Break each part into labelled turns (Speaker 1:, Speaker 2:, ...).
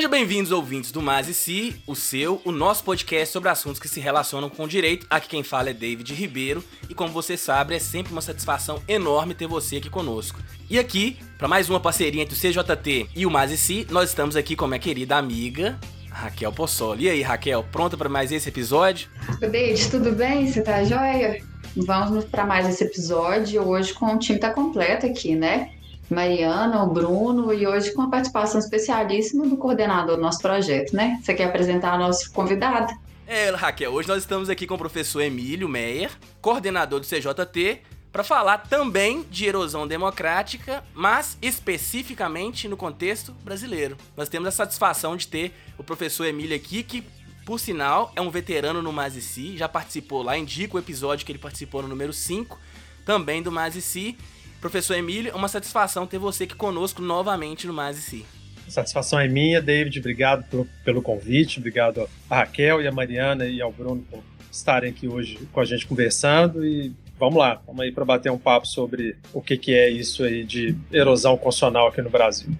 Speaker 1: Sejam bem-vindos, ouvintes do Mas e Si, o seu, o nosso podcast sobre assuntos que se relacionam com o direito. Aqui quem fala é David Ribeiro e, como você sabe, é sempre uma satisfação enorme ter você aqui conosco. E aqui, para mais uma parceria entre o CJT e o Mas e Si, nós estamos aqui com a minha querida amiga Raquel Possoli. E aí, Raquel, pronta para mais esse episódio?
Speaker 2: David, tudo bem? Você tá joia? Vamos para mais esse episódio. Hoje com o time tá completo aqui, né? Mariana, o Bruno e hoje com a participação especialíssima do coordenador do nosso projeto, né? Você quer apresentar nosso convidado?
Speaker 1: É, Raquel, hoje nós estamos aqui com o professor Emílio Meyer, coordenador do CJT, para falar também de erosão democrática, mas especificamente no contexto brasileiro. Nós temos a satisfação de ter o professor Emílio aqui, que, por sinal, é um veterano no Mazici, já participou lá, indica o episódio que ele participou no número 5, também do Mazici, Professor Emílio, é uma satisfação ter você aqui conosco novamente no Mais e Si.
Speaker 3: satisfação é minha, David. Obrigado pelo, pelo convite. Obrigado a Raquel e a Mariana e ao Bruno por estarem aqui hoje com a gente conversando. E vamos lá, vamos aí para bater um papo sobre o que, que é isso aí de erosão constitucional aqui no Brasil.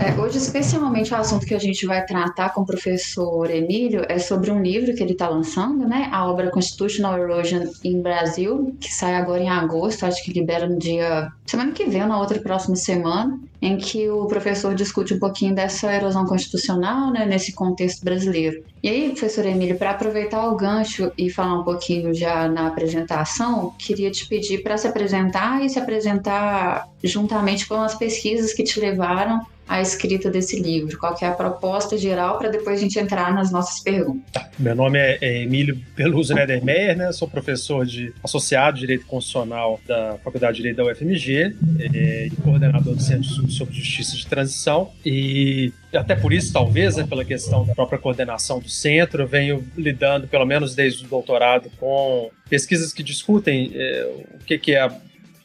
Speaker 2: É, hoje, especialmente, o assunto que a gente vai tratar com o professor Emílio é sobre um livro que ele está lançando, né? A obra Constitutional Erosion in Brasil, que sai agora em agosto, acho que libera no dia. semana que vem, ou na outra próxima semana, em que o professor discute um pouquinho dessa erosão constitucional, né? Nesse contexto brasileiro. E aí, professor Emílio, para aproveitar o gancho e falar um pouquinho já na apresentação, queria te pedir para se apresentar e se apresentar juntamente com as pesquisas que te levaram a escrita desse livro? Qual é a proposta geral para depois a gente entrar nas nossas perguntas?
Speaker 3: Tá. Meu nome é, é Emílio Peluso Nedermeyer, né? Sou professor de associado de Direito Constitucional da Faculdade de Direito da UFMG é, e coordenador do Centro sobre Justiça de Transição. E até por isso, talvez, né, pela questão da própria coordenação do centro, eu venho lidando, pelo menos desde o doutorado, com pesquisas que discutem é, o que, que é a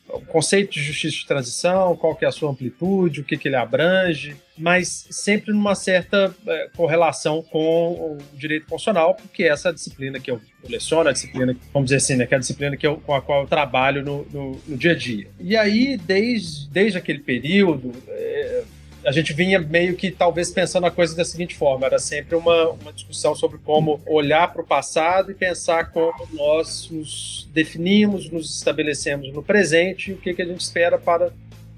Speaker 3: o conceito de justiça de transição, qual que é a sua amplitude, o que, que ele abrange, mas sempre numa certa é, correlação com o direito constitucional, porque essa é a disciplina que eu, eu leciono, a disciplina, vamos dizer assim, né, que é a disciplina que eu, com a qual eu trabalho no, no, no, dia a dia. E aí, desde, desde aquele período, é, a gente vinha meio que talvez pensando a coisa da seguinte forma: era sempre uma, uma discussão sobre como olhar para o passado e pensar como nós nos definimos, nos estabelecemos no presente e o que, que a gente espera para,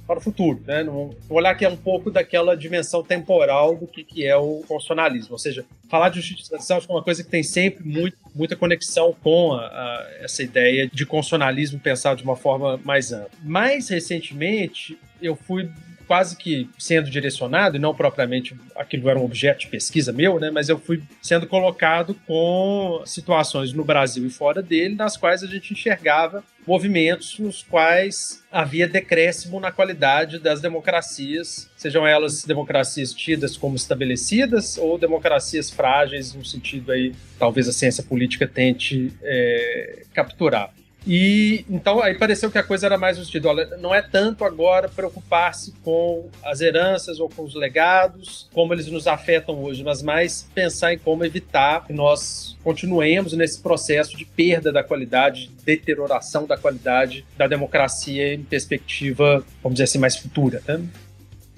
Speaker 3: para o futuro. Né? Olhar que é um pouco daquela dimensão temporal do que, que é o constitucionalismo. Ou seja, falar de justiça transição é uma coisa que tem sempre muito, muita conexão com a, a, essa ideia de constitucionalismo pensado de uma forma mais ampla. Mais recentemente, eu fui quase que sendo direcionado, e não propriamente aquilo era um objeto de pesquisa meu, né, mas eu fui sendo colocado com situações no Brasil e fora dele, nas quais a gente enxergava movimentos nos quais havia decréscimo na qualidade das democracias, sejam elas democracias tidas como estabelecidas ou democracias frágeis, no sentido aí talvez a ciência política tente é, capturar. E então aí pareceu que a coisa era mais no olha, não é tanto agora preocupar-se com as heranças ou com os legados, como eles nos afetam hoje, mas mais pensar em como evitar que nós continuemos nesse processo de perda da qualidade, de deterioração da qualidade da democracia em perspectiva, vamos dizer assim, mais futura. Né?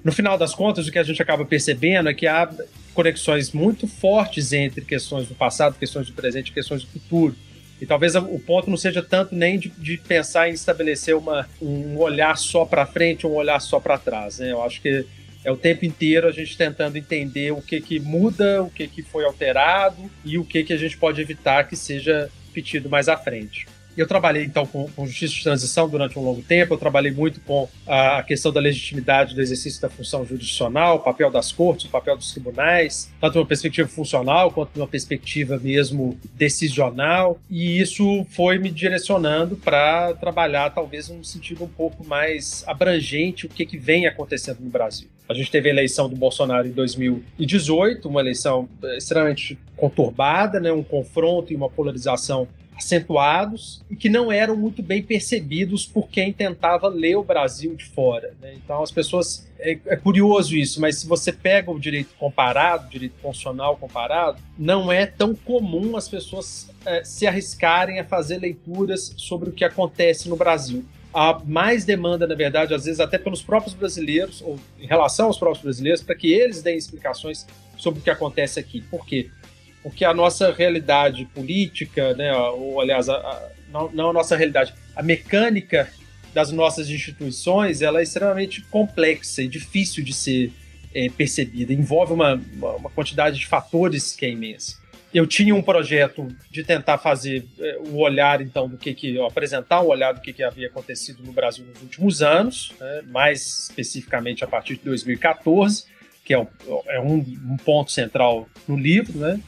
Speaker 3: No final das contas, o que a gente acaba percebendo é que há conexões muito fortes entre questões do passado, questões do presente e questões do futuro. E talvez o ponto não seja tanto nem de, de pensar em estabelecer uma, um olhar só para frente, um olhar só para trás. Né? Eu acho que é o tempo inteiro a gente tentando entender o que, que muda, o que, que foi alterado e o que, que a gente pode evitar que seja repetido mais à frente. Eu trabalhei, então, com, com, justiça de transição durante um longo tempo, eu trabalhei muito com a questão da legitimidade do exercício da função jurisdicional, o papel das cortes, o papel dos tribunais, tanto uma perspectiva funcional quanto uma perspectiva mesmo decisional, e isso foi me direcionando para trabalhar, talvez, num sentido um pouco mais abrangente, o que, que vem acontecendo no Brasil. A gente teve a eleição do Bolsonaro em 2018, uma eleição extremamente conturbada, né, um confronto e uma polarização acentuados e que não eram muito bem percebidos por quem tentava ler o Brasil de fora. Né? Então as pessoas é, é, curioso isso, mas se você pega o direito comparado, direito constitucional comparado, não é tão comum as pessoas é, se arriscarem a fazer leituras sobre o que acontece no Brasil. há mais demanda, na verdade, às vezes até pelos próprios brasileiros, ou em relação aos próprios brasileiros, para que eles deem explicações sobre o que acontece aqui. Por quê? Porque a nossa realidade política, né, ou aliás, a, a, não, não a nossa realidade, a mecânica das nossas instituições, ela é extremamente complexa e difícil de ser é, percebida. Envolve uma, uma quantidade de fatores que é imensa eu tinha um projeto de tentar fazer é, o olhar, então, do que que. apresentar um olhar do que, que havia acontecido no Brasil nos últimos anos, né, mais especificamente a partir de 2014, que é, um, é um, um, ponto central no livro, né?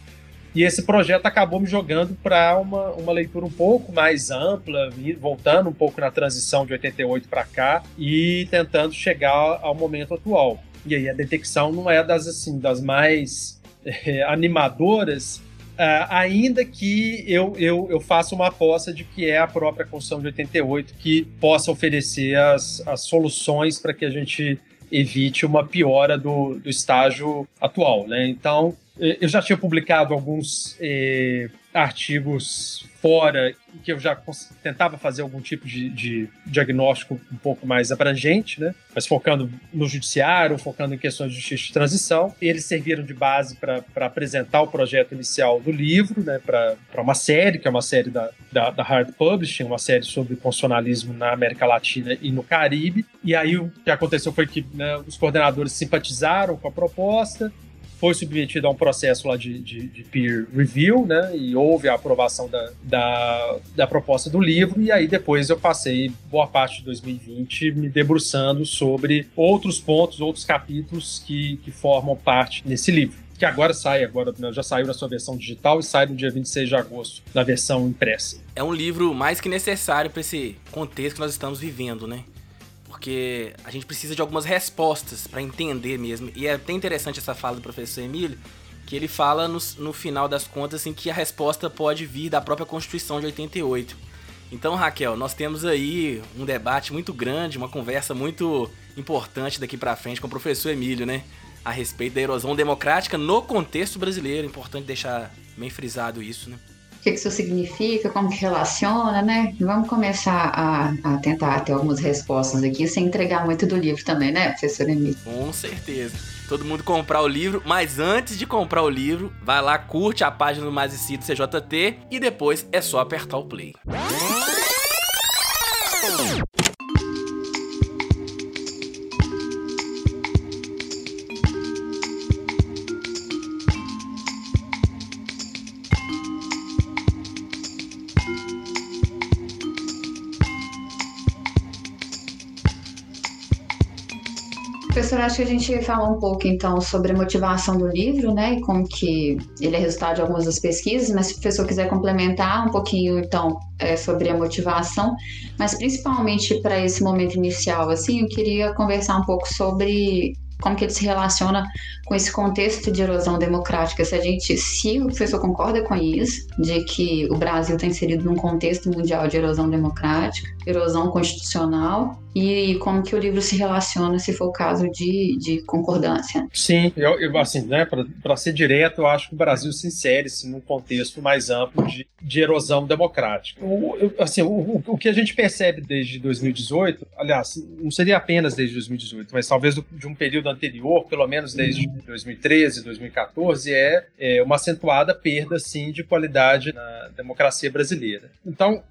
Speaker 3: E esse projeto acabou me jogando para uma, uma leitura um pouco mais ampla, voltando um pouco na transição de 88 para cá e tentando chegar ao momento atual. E aí a detecção não é das assim das mais é, animadoras, Uh, ainda que eu, eu, eu faça uma aposta de que é a própria Constituição de 88 que possa oferecer as, as soluções para que a gente evite uma piora do, do estágio atual. Né? Então, eu já tinha publicado alguns eh, artigos fora que eu já tentava fazer algum tipo de, de, diagnóstico um pouco mais abrangente, né? mas focando no judiciário, focando em questões de justiça de transição. Eles serviram de base para apresentar o projeto inicial do livro, né? para uma série, que é uma série da, da, da Hard Publishing, uma série sobre constitucionalismo na América Latina e no Caribe. E aí o que aconteceu foi que né, os coordenadores simpatizaram com a proposta, foi submetido a um processo lá de, de, de, peer review, né? E houve a aprovação da, da, da, proposta do livro, e aí depois eu passei boa parte de 2020 me debruçando sobre outros pontos, outros capítulos que, que formam parte nesse livro. Que agora sai, agora né, já saiu na sua versão digital e sai no dia 26 de agosto na versão impressa.
Speaker 1: É um livro mais que necessário para esse contexto que nós estamos vivendo, né? Porque a gente precisa de algumas respostas para entender mesmo. E é até interessante essa fala do professor Emílio, que ele fala no, no final das contas assim, que a resposta pode vir da própria Constituição de 88. Então, Raquel, nós temos aí um debate muito grande, uma conversa muito importante daqui para frente com o professor Emílio, né? A respeito da erosão democrática no contexto brasileiro. Importante deixar bem frisado isso, né?
Speaker 2: Que, que isso significa, como que relaciona, né? Vamos começar a, a tentar ter algumas respostas aqui, sem entregar muito do livro também, né, professor Emílio?
Speaker 1: Com certeza. Todo mundo comprar o livro, mas antes de comprar o livro, vai lá, curte a página do Mais e CJT e depois é só apertar o play.
Speaker 2: Professor, acho que a gente falou um pouco então sobre a motivação do livro, né, e como que ele é resultado de algumas das pesquisas, mas se o professor quiser complementar um pouquinho então é, sobre a motivação, mas principalmente para esse momento inicial, assim, eu queria conversar um pouco sobre como que ele se relaciona com esse contexto de erosão democrática. Se a gente, se o professor concorda com isso, de que o Brasil está inserido num contexto mundial de erosão democrática, erosão constitucional, e como que o livro se relaciona, se for o caso de, de concordância.
Speaker 3: Sim, eu, eu assim, né, para ser direto, eu acho que o Brasil se insere num contexto mais amplo de, de erosão democrática. O, assim, o, o, que a gente percebe desde 2018, aliás, não seria apenas desde 2018, mas talvez de um período anterior, pelo menos desde 2013, 2014, é, é uma acentuada perda, sim, de qualidade na democracia brasileira. Então,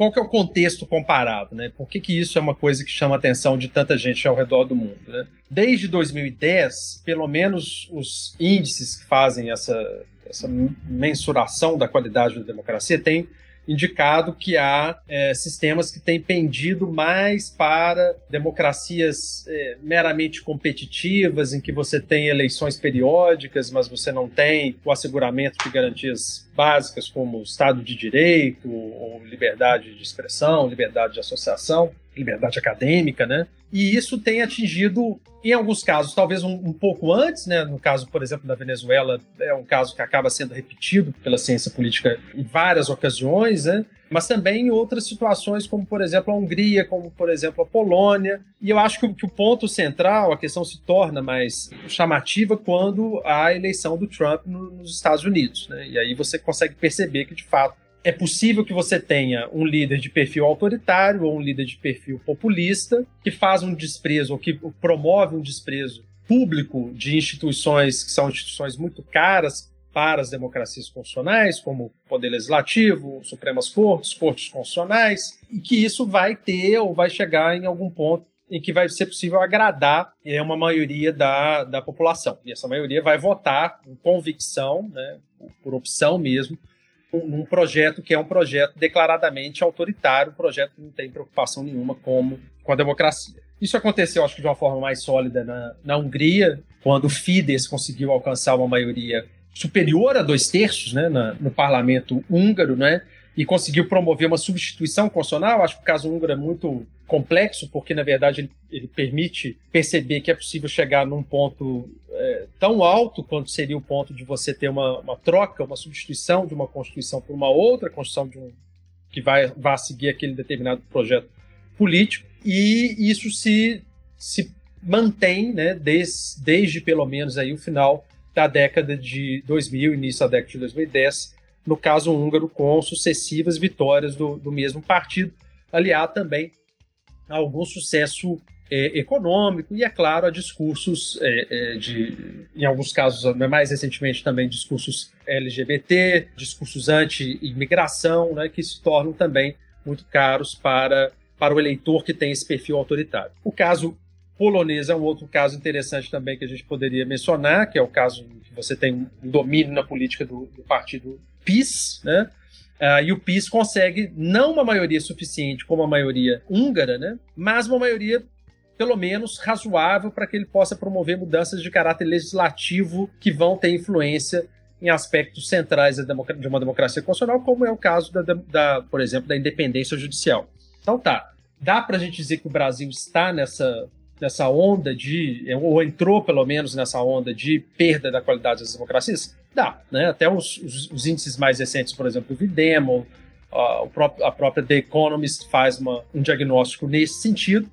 Speaker 3: qual que é o contexto comparado, né? Por que, que isso é uma coisa que chama a atenção de tanta gente ao redor do mundo, né? Desde 2010, pelo menos os índices que fazem essa, essa mensuração da qualidade da democracia têm indicado que há é, sistemas que têm pendido mais para democracias é, meramente competitivas, em que você tem eleições periódicas, mas você não tem o asseguramento de garantias básicas como Estado de Direito, ou liberdade de expressão, liberdade de associação, liberdade acadêmica, né? E isso tem atingido, em alguns casos, talvez um, um, pouco antes, né? No caso, por exemplo, da Venezuela, é um caso que acaba sendo repetido pela ciência política em várias ocasiões, né? Mas também em outras situações, como por exemplo a Hungria, como por exemplo a Polônia. E eu acho que, que o ponto central, a questão se torna mais chamativa quando há a eleição do Trump no, nos Estados Unidos. Né? E aí você consegue perceber que, de fato, é possível que você tenha um líder de perfil autoritário ou um líder de perfil populista que faz um desprezo ou que promove um desprezo público de instituições que são instituições muito caras para as democracias constitucionais, como o Poder Legislativo, Supremas Cortes, Cortes Constitucionais, e que isso vai ter ou vai chegar em algum ponto em que vai ser possível agradar é, uma maioria da, da população. E essa maioria vai votar com convicção, né, por opção mesmo, num projeto que é um projeto declaradamente autoritário, um projeto que não tem preocupação nenhuma como, com a democracia. Isso aconteceu, acho que de uma forma mais sólida na, na Hungria, quando o Fidesz conseguiu alcançar uma maioria superior a dois terços né, na, no parlamento húngaro, né, e conseguiu promover uma substituição constitucional. Acho que o caso húngaro é muito complexo, porque, na verdade, ele, ele permite perceber que é possível chegar num ponto é, tão alto quanto seria o ponto de você ter uma, uma, troca, uma substituição de uma Constituição por uma outra Constituição de um, que vai, vai seguir aquele determinado projeto político. E isso se, se mantém né, desde, pelo menos, aí, o final da década de 2000, início da década de 2010, no caso húngaro, com sucessivas vitórias do, do mesmo partido, aliado também a algum sucesso é, econômico e, é claro, a discursos é, é, de, em alguns casos, né, mais recentemente também discursos LGBT, discursos anti-imigração, né, que se tornam também muito caros para, para o eleitor que tem esse perfil autoritário. O caso polonês é um outro caso interessante também que a gente poderia mencionar, que é o caso em que você tem um domínio na política do, do partido PIS, né? Uh, e o PIS consegue não uma maioria suficiente como a maioria húngara, né? mas uma maioria pelo menos razoável para que ele possa promover mudanças de caráter legislativo que vão ter influência em aspectos centrais de uma democracia constitucional, como é o caso da, da por exemplo, da independência judicial. Então tá, dá para a gente dizer que o Brasil está nessa nessa onda de, ou entrou pelo menos nessa onda de perda da qualidade das democracias? Dá, né? Até os, os, os índices mais recentes, por exemplo, o Videmo, a, a própria The Economist faz uma, um diagnóstico nesse sentido,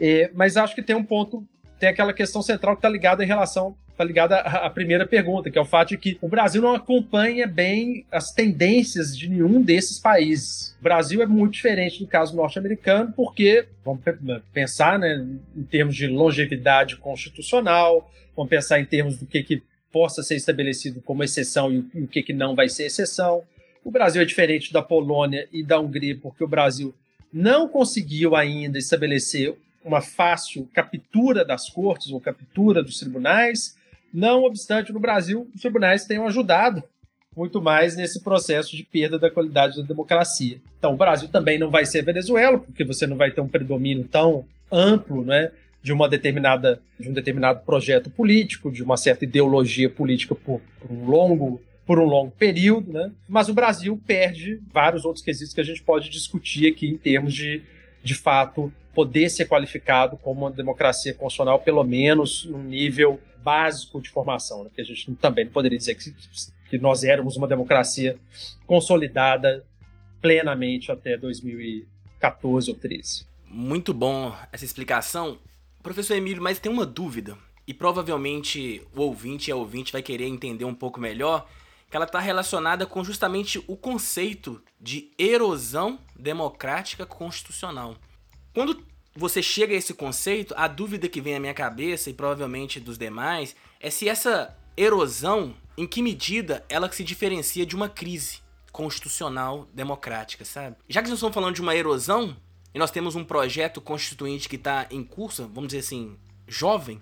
Speaker 3: é, mas acho que tem um ponto, tem aquela questão central que está ligada em relação está ligada à primeira pergunta, que é o fato de que o Brasil não acompanha bem as tendências de nenhum desses países. O Brasil é muito diferente do caso norte-americano, porque, vamos pensar né, em termos de longevidade constitucional, vamos pensar em termos do que, que possa ser estabelecido como exceção e o que, que não vai ser exceção. O Brasil é diferente da Polônia e da Hungria, porque o Brasil não conseguiu ainda estabelecer uma fácil captura das cortes ou captura dos tribunais, não obstante, no Brasil, os tribunais tenham ajudado muito mais nesse processo de perda da qualidade da democracia. Então, o Brasil também não vai ser Venezuela, porque você não vai ter um predomínio tão amplo, né, de uma determinada de um determinado projeto político, de uma certa ideologia política por, por um longo por um longo período, né? Mas o Brasil perde vários outros quesitos que a gente pode discutir aqui em termos de, de fato, poder ser qualificado como uma democracia constitucional, pelo menos no nível básico de formação, né? que a gente também poderia dizer que, que nós éramos uma democracia consolidada plenamente até 2014 ou 13.
Speaker 1: Muito bom essa explicação. Professor Emílio, mas tem uma dúvida, e provavelmente o ouvinte e a ouvinte vai querer entender um pouco melhor, que ela está relacionada com justamente o conceito de erosão democrática constitucional. Quando você chega a esse conceito, a dúvida que vem à minha cabeça e provavelmente dos demais é se essa erosão, em que medida ela se diferencia de uma crise constitucional democrática, sabe? Já que nós estamos falando de uma erosão e nós temos um projeto constituinte que está em curso, vamos dizer assim, jovem,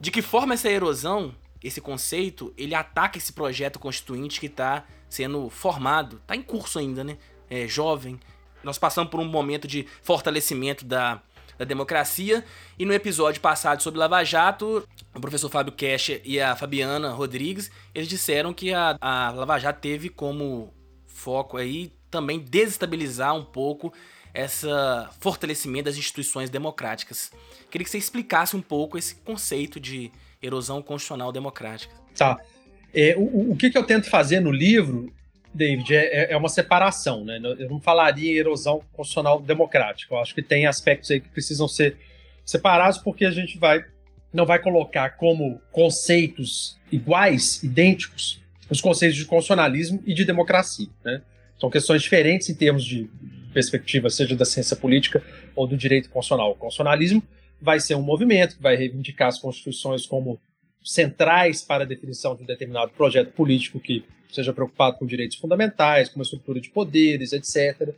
Speaker 1: de que forma essa erosão, esse conceito, ele ataca esse projeto constituinte que está sendo formado, está em curso ainda, né? É jovem. Nós passamos por um momento de fortalecimento da da democracia. E no episódio passado sobre Lava Jato, o professor Fábio Cash e a Fabiana Rodrigues, eles disseram que a, a Lava Jato teve como foco aí também desestabilizar um pouco essa fortalecimento das instituições democráticas. Queria que você explicasse um pouco esse conceito de erosão constitucional democrática.
Speaker 3: Tá. É, o, o que, que eu tento fazer no livro David, é, é, é uma separação, né? Eu não falaria em erosão constitucional democrática. Eu acho que tem aspectos aí que precisam ser separados porque a gente vai não vai colocar como conceitos iguais, idênticos, os conceitos de constitucionalismo e de democracia, né? São questões diferentes em termos de perspectiva, seja da ciência política ou do direito constitucional. O constitucionalismo vai ser um movimento que vai reivindicar as constituições como centrais para a definição de um determinado projeto político que seja preocupado com direitos fundamentais, com uma estrutura de poderes, etc.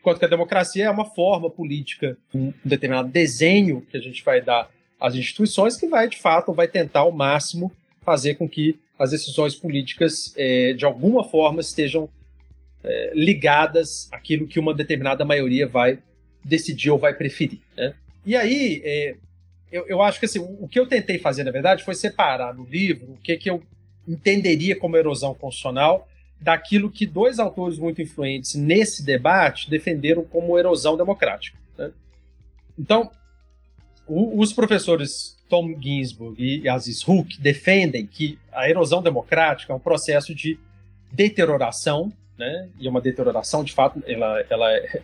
Speaker 3: Enquanto que a democracia é uma forma política, um determinado desenho que a gente vai dar às instituições que vai, de fato, vai tentar ao máximo fazer com que as decisões políticas, é, de alguma forma, estejam é, ligadas àquilo que uma determinada maioria vai decidir ou vai preferir. Né? E aí, é, eu, eu, acho que assim, o que eu tentei fazer, na verdade, foi separar no livro o que, que eu entenderia como erosão constitucional daquilo que dois autores muito influentes nesse debate defenderam como erosão democrática. Né? Então, o, os professores Tom Ginsburg e Aziz Hook defendem que a erosão democrática é um processo de deterioração, né? e uma deterioração, de fato, ela, ela é,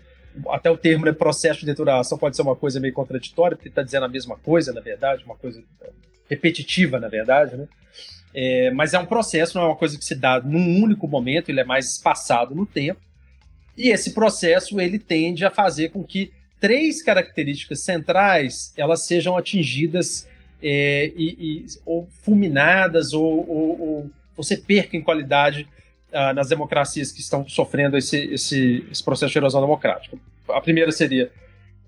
Speaker 3: até o termo né, processo de deterioração pode ser uma coisa meio contraditória, porque está dizendo a mesma coisa, na verdade, uma coisa repetitiva, na verdade, né? É, mas é um processo, não é uma coisa que se dá num único momento, ele é mais espaçado no tempo. E esse processo ele tende a fazer com que três características centrais elas sejam atingidas é, e, e, ou fulminadas ou, ou, ou, você perca em qualidade uh, nas democracias que estão sofrendo esse, esse, esse processo de erosão democrática. A primeira seria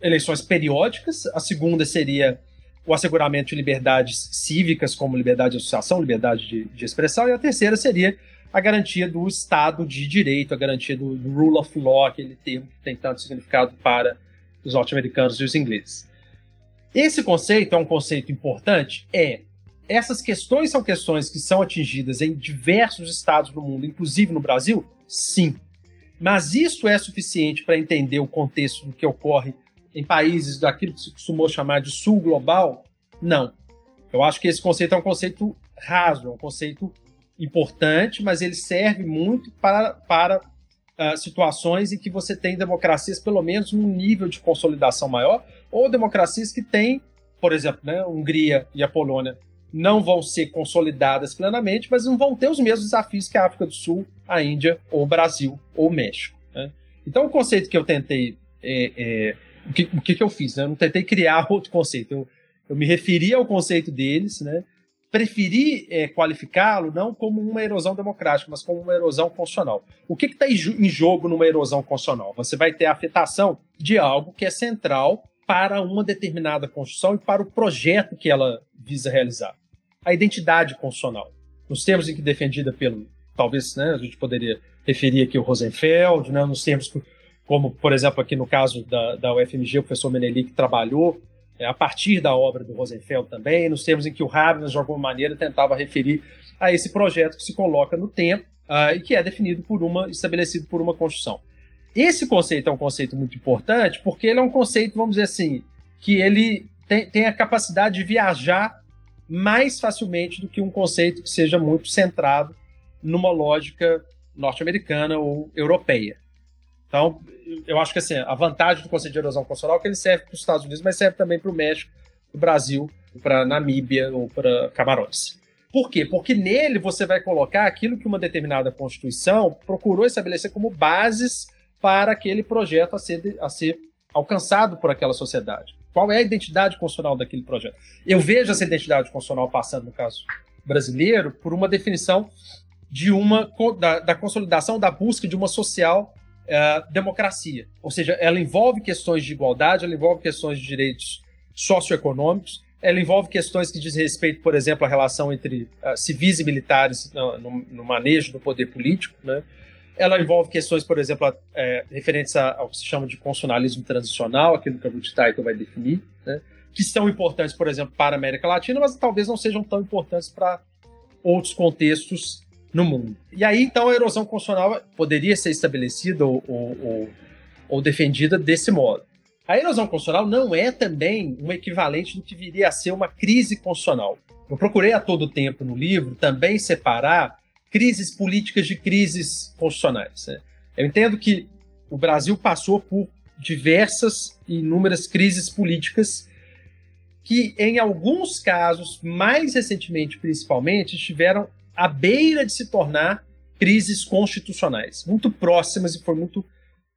Speaker 3: eleições periódicas, a segunda seria o asseguramento de liberdades cívicas, como liberdade de associação, liberdade de, de expressão, e a terceira seria a garantia do Estado de Direito, a garantia do, do rule of law, aquele termo que tem tanto significado para os norte-americanos e os ingleses. Esse conceito é um conceito importante? É. Essas questões são questões que são atingidas em diversos estados do mundo, inclusive no Brasil? Sim. Mas isso é suficiente para entender o contexto do que ocorre em países daquilo que se costumou chamar de sul global? Não. Eu acho que esse conceito é um conceito raso, é um conceito importante, mas ele serve muito para, para uh, situações em que você tem democracias, pelo menos, num nível de consolidação maior, ou democracias que têm, por exemplo, né, a Hungria e a Polônia não vão ser consolidadas plenamente, mas não vão ter os mesmos desafios que a África do Sul, a Índia, ou o Brasil, ou o México. Né? Então, o conceito que eu tentei é, é, o que, o que, que eu fiz? Né? Eu não tentei criar outro conceito. Eu, eu me referi ao conceito deles, né? preferi é, qualificá-lo não como uma erosão democrática, mas como uma erosão constitucional. O que está em jogo numa erosão constitucional? Você vai ter a afetação de algo que é central para uma determinada Constituição e para o projeto que ela visa realizar. A identidade constitucional. Nos termos em que defendida pelo, talvez né, a gente poderia referir aqui o Rosenfeld, né, nos termos como, por exemplo, aqui no caso da, da UFMG, o professor Menelik trabalhou é, a partir da obra do Rosenfeld também, nos termos em que o Habermas, de alguma maneira, tentava referir a esse projeto que se coloca no tempo uh, e que é definido por uma, estabelecido por uma Constituição. Esse conceito é um conceito muito importante porque ele é um conceito, vamos dizer assim, que ele tem, tem a capacidade de viajar mais facilmente do que um conceito que seja muito centrado numa lógica norte-americana ou europeia. Então, eu acho que assim, a vantagem do conceito de erosão constitucional é que ele serve para os Estados Unidos, mas serve também para o México, para o Brasil, para Namíbia ou para Camarões. Por quê? Porque nele você vai colocar aquilo que uma determinada Constituição procurou estabelecer como bases para aquele projeto a ser, a ser alcançado por aquela sociedade. Qual é a identidade constitucional daquele projeto? Eu vejo essa identidade constitucional passando, no caso brasileiro, por uma definição de uma da, da consolidação da busca de uma social é, democracia. Ou seja, ela envolve questões de igualdade, ela envolve questões de direitos socioeconômicos, ela envolve questões que diz respeito, por exemplo, à relação entre uh, civis e militares no, no, no, manejo do poder político, né? Ela envolve questões, por exemplo, é, referentes ao que se chama de constitucionalismo transicional, aquilo que a Ruth Taito vai definir, né? que são importantes, por exemplo, para a América Latina, mas talvez não sejam tão importantes para outros contextos no mundo. E aí, então, a erosão constitucional poderia ser estabelecida ou, ou, ou defendida desse modo. A erosão constitucional não é também um equivalente do que viria a ser uma crise constitucional. Eu procurei a todo tempo no livro também separar crises políticas de crises constitucionais. Né? Eu entendo que o Brasil passou por diversas e inúmeras crises políticas que, em alguns casos, mais recentemente principalmente, estiveram à beira de se tornar crises constitucionais, muito próximas e foi muito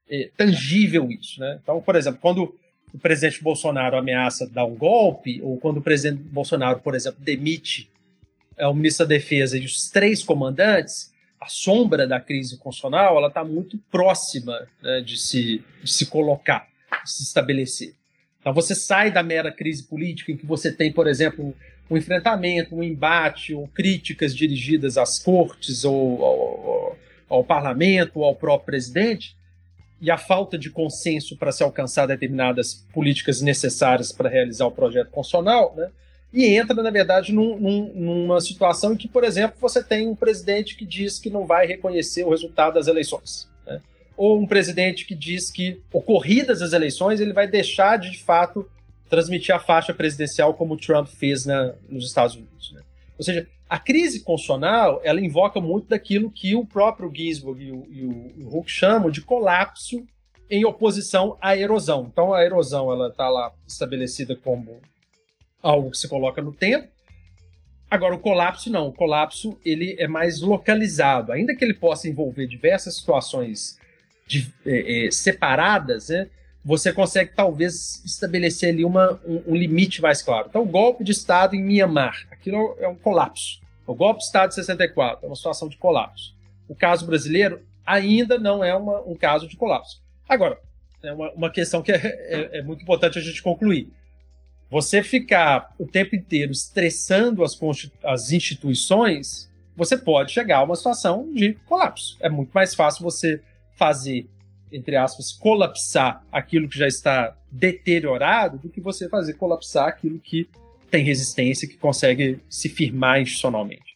Speaker 3: é, tangível isso. Né? Então, por exemplo, quando o presidente Bolsonaro ameaça dar um golpe, ou quando o presidente Bolsonaro, por exemplo, demite é, o ministro da Defesa e os três comandantes, a sombra da crise constitucional ela está muito próxima né, de, se, de se colocar, de se estabelecer. Então você sai da mera crise política em que você tem, por exemplo, um enfrentamento, um embate, ou críticas dirigidas às cortes ou ao, ao parlamento ou ao próprio presidente, e a falta de consenso para se alcançar determinadas políticas necessárias para realizar o projeto constitucional, né? e entra, na verdade, num, num, numa situação em que, por exemplo, você tem um presidente que diz que não vai reconhecer o resultado das eleições. Né? Ou um presidente que diz que, ocorridas as eleições, ele vai deixar de, de fato, transmitir a faixa presidencial como o Trump fez na, nos Estados Unidos. Né? Ou seja, a crise constitucional ela invoca muito daquilo que o próprio Ginsburg e o, e o, Huck chamam de colapso em oposição à erosão. Então, a erosão ela está lá estabelecida como algo que se coloca no tempo. Agora, o colapso não. O colapso ele é mais localizado. Ainda que ele possa envolver diversas situações de, é, é, separadas, né, você consegue talvez estabelecer ali uma, um, um, limite mais claro. Então, o golpe de Estado em Mianmar, aquilo é um colapso. O golpe de Estado de 64 é uma situação de colapso. O caso brasileiro ainda não é uma, um caso de colapso. Agora, é uma, uma questão que é, é, é muito importante a gente concluir. Você ficar o tempo inteiro estressando as, as instituições, você pode chegar a uma situação de colapso. É muito mais fácil você fazer, entre aspas, colapsar aquilo que já está deteriorado do que você fazer colapsar aquilo que tem resistência, que consegue se firmar institucionalmente.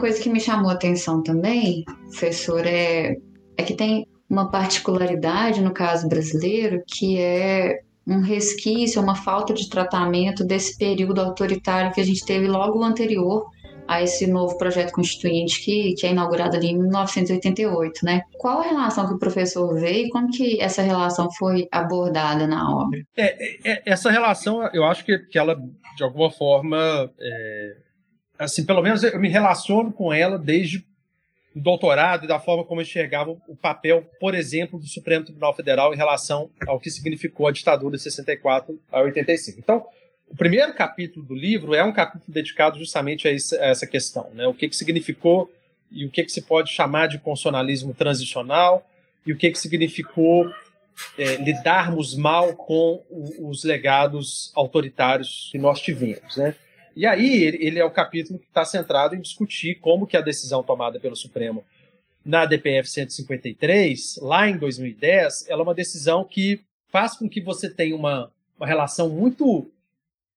Speaker 2: coisa que me chamou a atenção também, professor, é, é que tem uma particularidade no caso brasileiro que é um resquício, uma falta de tratamento desse período autoritário que a gente teve logo anterior a esse novo projeto constituinte que, que é inaugurado ali em 1988, né? Qual a relação que o professor vê e como que essa relação foi abordada na obra?
Speaker 3: É, é, essa relação, eu acho que, que ela, de alguma forma, é, assim, pelo menos eu me relaciono com ela desde o doutorado e da forma como enxergava o papel, por exemplo, do Supremo Tribunal Federal em relação ao que significou a ditadura de 64 a 85. Então, o primeiro capítulo do livro é um capítulo dedicado justamente a essa questão, né? O que, que significou e o que, que se pode chamar de constitucionalismo transicional e o que, que significou é, lidarmos mal com os legados autoritários que nós tivemos, né? E aí ele, ele é o capítulo que está centrado em discutir como que a decisão tomada pelo Supremo na DPF 153, lá em 2010, ela é uma decisão que faz com que você tenha uma, uma relação muito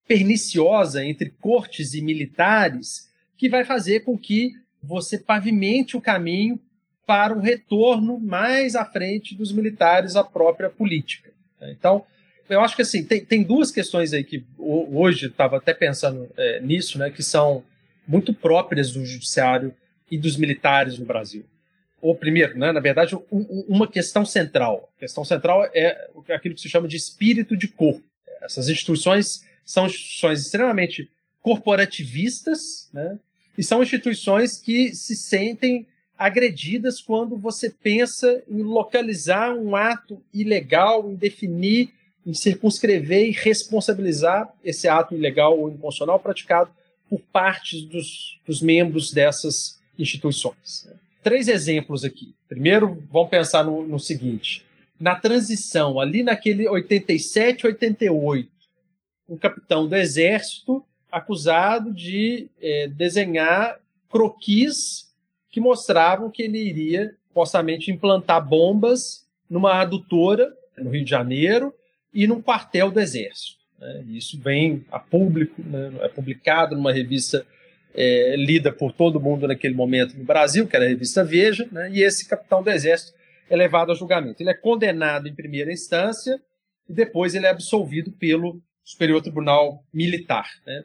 Speaker 3: perniciosa entre cortes e militares, que vai fazer com que você pavimente o caminho para um retorno mais à frente dos militares à própria política. Então, eu acho que assim, tem, tem duas questões aí que hoje estava até pensando é, nisso, né, que são muito próprias do judiciário e dos militares no Brasil. Ou primeiro, né, na verdade, um, uma questão central. A questão central é aquilo que se chama de espírito de corpo. Essas instituições são instituições extremamente corporativistas, né, e são instituições que se sentem agredidas quando você pensa em localizar um ato ilegal, em definir em circunscrever e responsabilizar esse ato ilegal ou inconstitucional praticado por parte dos, dos membros dessas instituições. Três exemplos aqui. Primeiro, vamos pensar no, no seguinte: na transição, ali naquele 87, 88, um capitão do exército acusado de é, desenhar croquis que mostravam que ele iria supostamente implantar bombas numa adutora no Rio de Janeiro e num quartel do Exército. Né? Isso vem a público, né? é publicado numa revista é, lida por todo mundo naquele momento no Brasil, que era a revista Veja, né? e esse capitão do Exército é levado a julgamento. Ele é condenado em primeira instância e depois ele é absolvido pelo Superior Tribunal Militar. Né?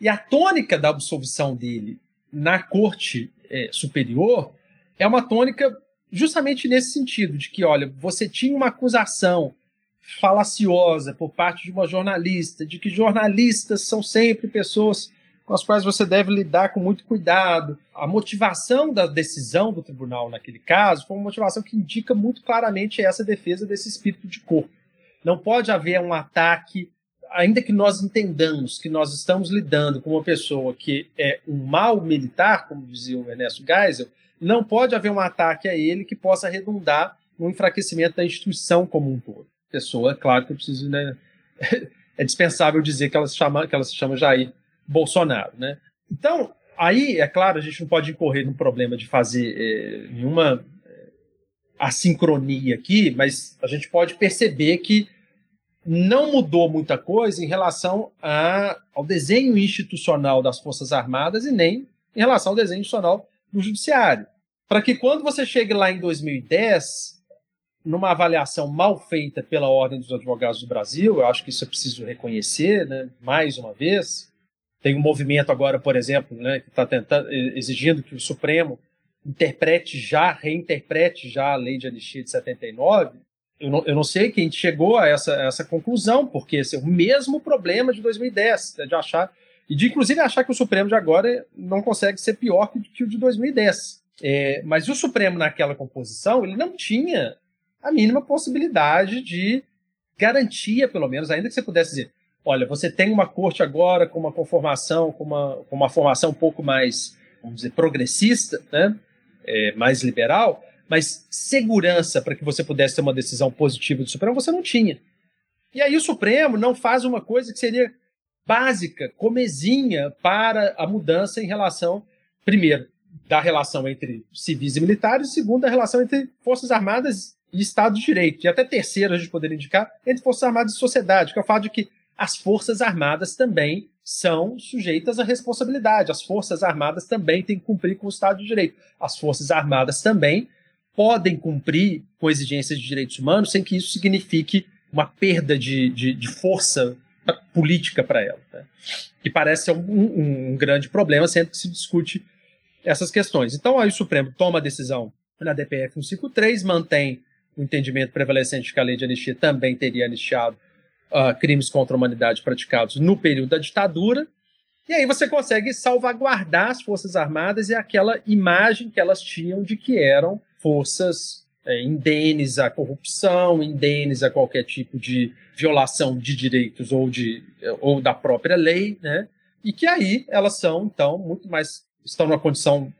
Speaker 3: E a tônica da absolvição dele na Corte é, Superior é uma tônica justamente nesse sentido, de que, olha, você tinha uma acusação falaciosa por parte de uma jornalista, de que jornalistas são sempre pessoas com as quais você deve lidar com muito cuidado. A motivação da decisão do tribunal naquele caso foi uma motivação que indica muito claramente essa defesa desse espírito de corpo. Não pode haver um ataque, ainda que nós entendamos que nós estamos lidando com uma pessoa que é um mal militar, como dizia o Ernesto Geisel, não pode haver um ataque a ele que possa redundar no enfraquecimento da instituição como um todo. Pessoa, claro que eu preciso, né? é dispensável dizer que ela se chama, que ela se chama Jair Bolsonaro, né? Então, aí, é claro, a gente não pode incorrer no problema de fazer é, nenhuma é, assincronia aqui, mas a gente pode perceber que não mudou muita coisa em relação a, ao desenho institucional das Forças Armadas e nem em relação ao desenho institucional do Judiciário. Para que quando você chegue lá em 2010, numa avaliação mal feita pela Ordem dos Advogados do Brasil, eu acho que isso é preciso reconhecer, né, mais uma vez, tem um movimento agora, por exemplo, né, que está exigindo que o Supremo interprete já, reinterprete já a lei de anistia de 79. Eu não, eu não sei quem chegou a essa, essa conclusão, porque esse é o mesmo problema de 2010, né, de achar, e de inclusive achar que o Supremo de agora não consegue ser pior que, que o de 2010. É, mas o Supremo naquela composição, ele não tinha a mínima possibilidade de garantia, pelo menos, ainda que você pudesse dizer, olha, você tem uma corte agora com uma conformação, com uma, com uma formação um pouco mais, vamos dizer, progressista, né? É, mais liberal, mas segurança para que você pudesse ter uma decisão positiva do Supremo você não tinha. E aí o Supremo não faz uma coisa que seria básica, comezinha para a mudança em relação, primeiro, da relação entre civis e militares, segundo, da relação entre Forças Armadas e Estado de Direito. E até terceiro, a gente poderia indicar, entre Forças Armadas e sociedade, que é o fato de que as Forças Armadas também são sujeitas à responsabilidade. As Forças Armadas também têm que cumprir com o Estado de Direito. As Forças Armadas também podem cumprir com exigências de direitos humanos sem que isso signifique uma perda de, de, de força política para ela. Né? Que parece ser um, um, um, grande problema sempre que se discute essas questões. Então, aí o Supremo toma a decisão na DPF 153, mantém o entendimento prevalecente de que a lei de anistia também teria anistiado uh, crimes contra a humanidade praticados no período da ditadura. E aí você consegue salvaguardar as Forças Armadas e aquela imagem que elas tinham de que eram forças é, indenes à corrupção, indenes a qualquer tipo de violação de direitos ou, de, ou da própria lei, né? E que aí elas são, então, muito mais. estão numa condição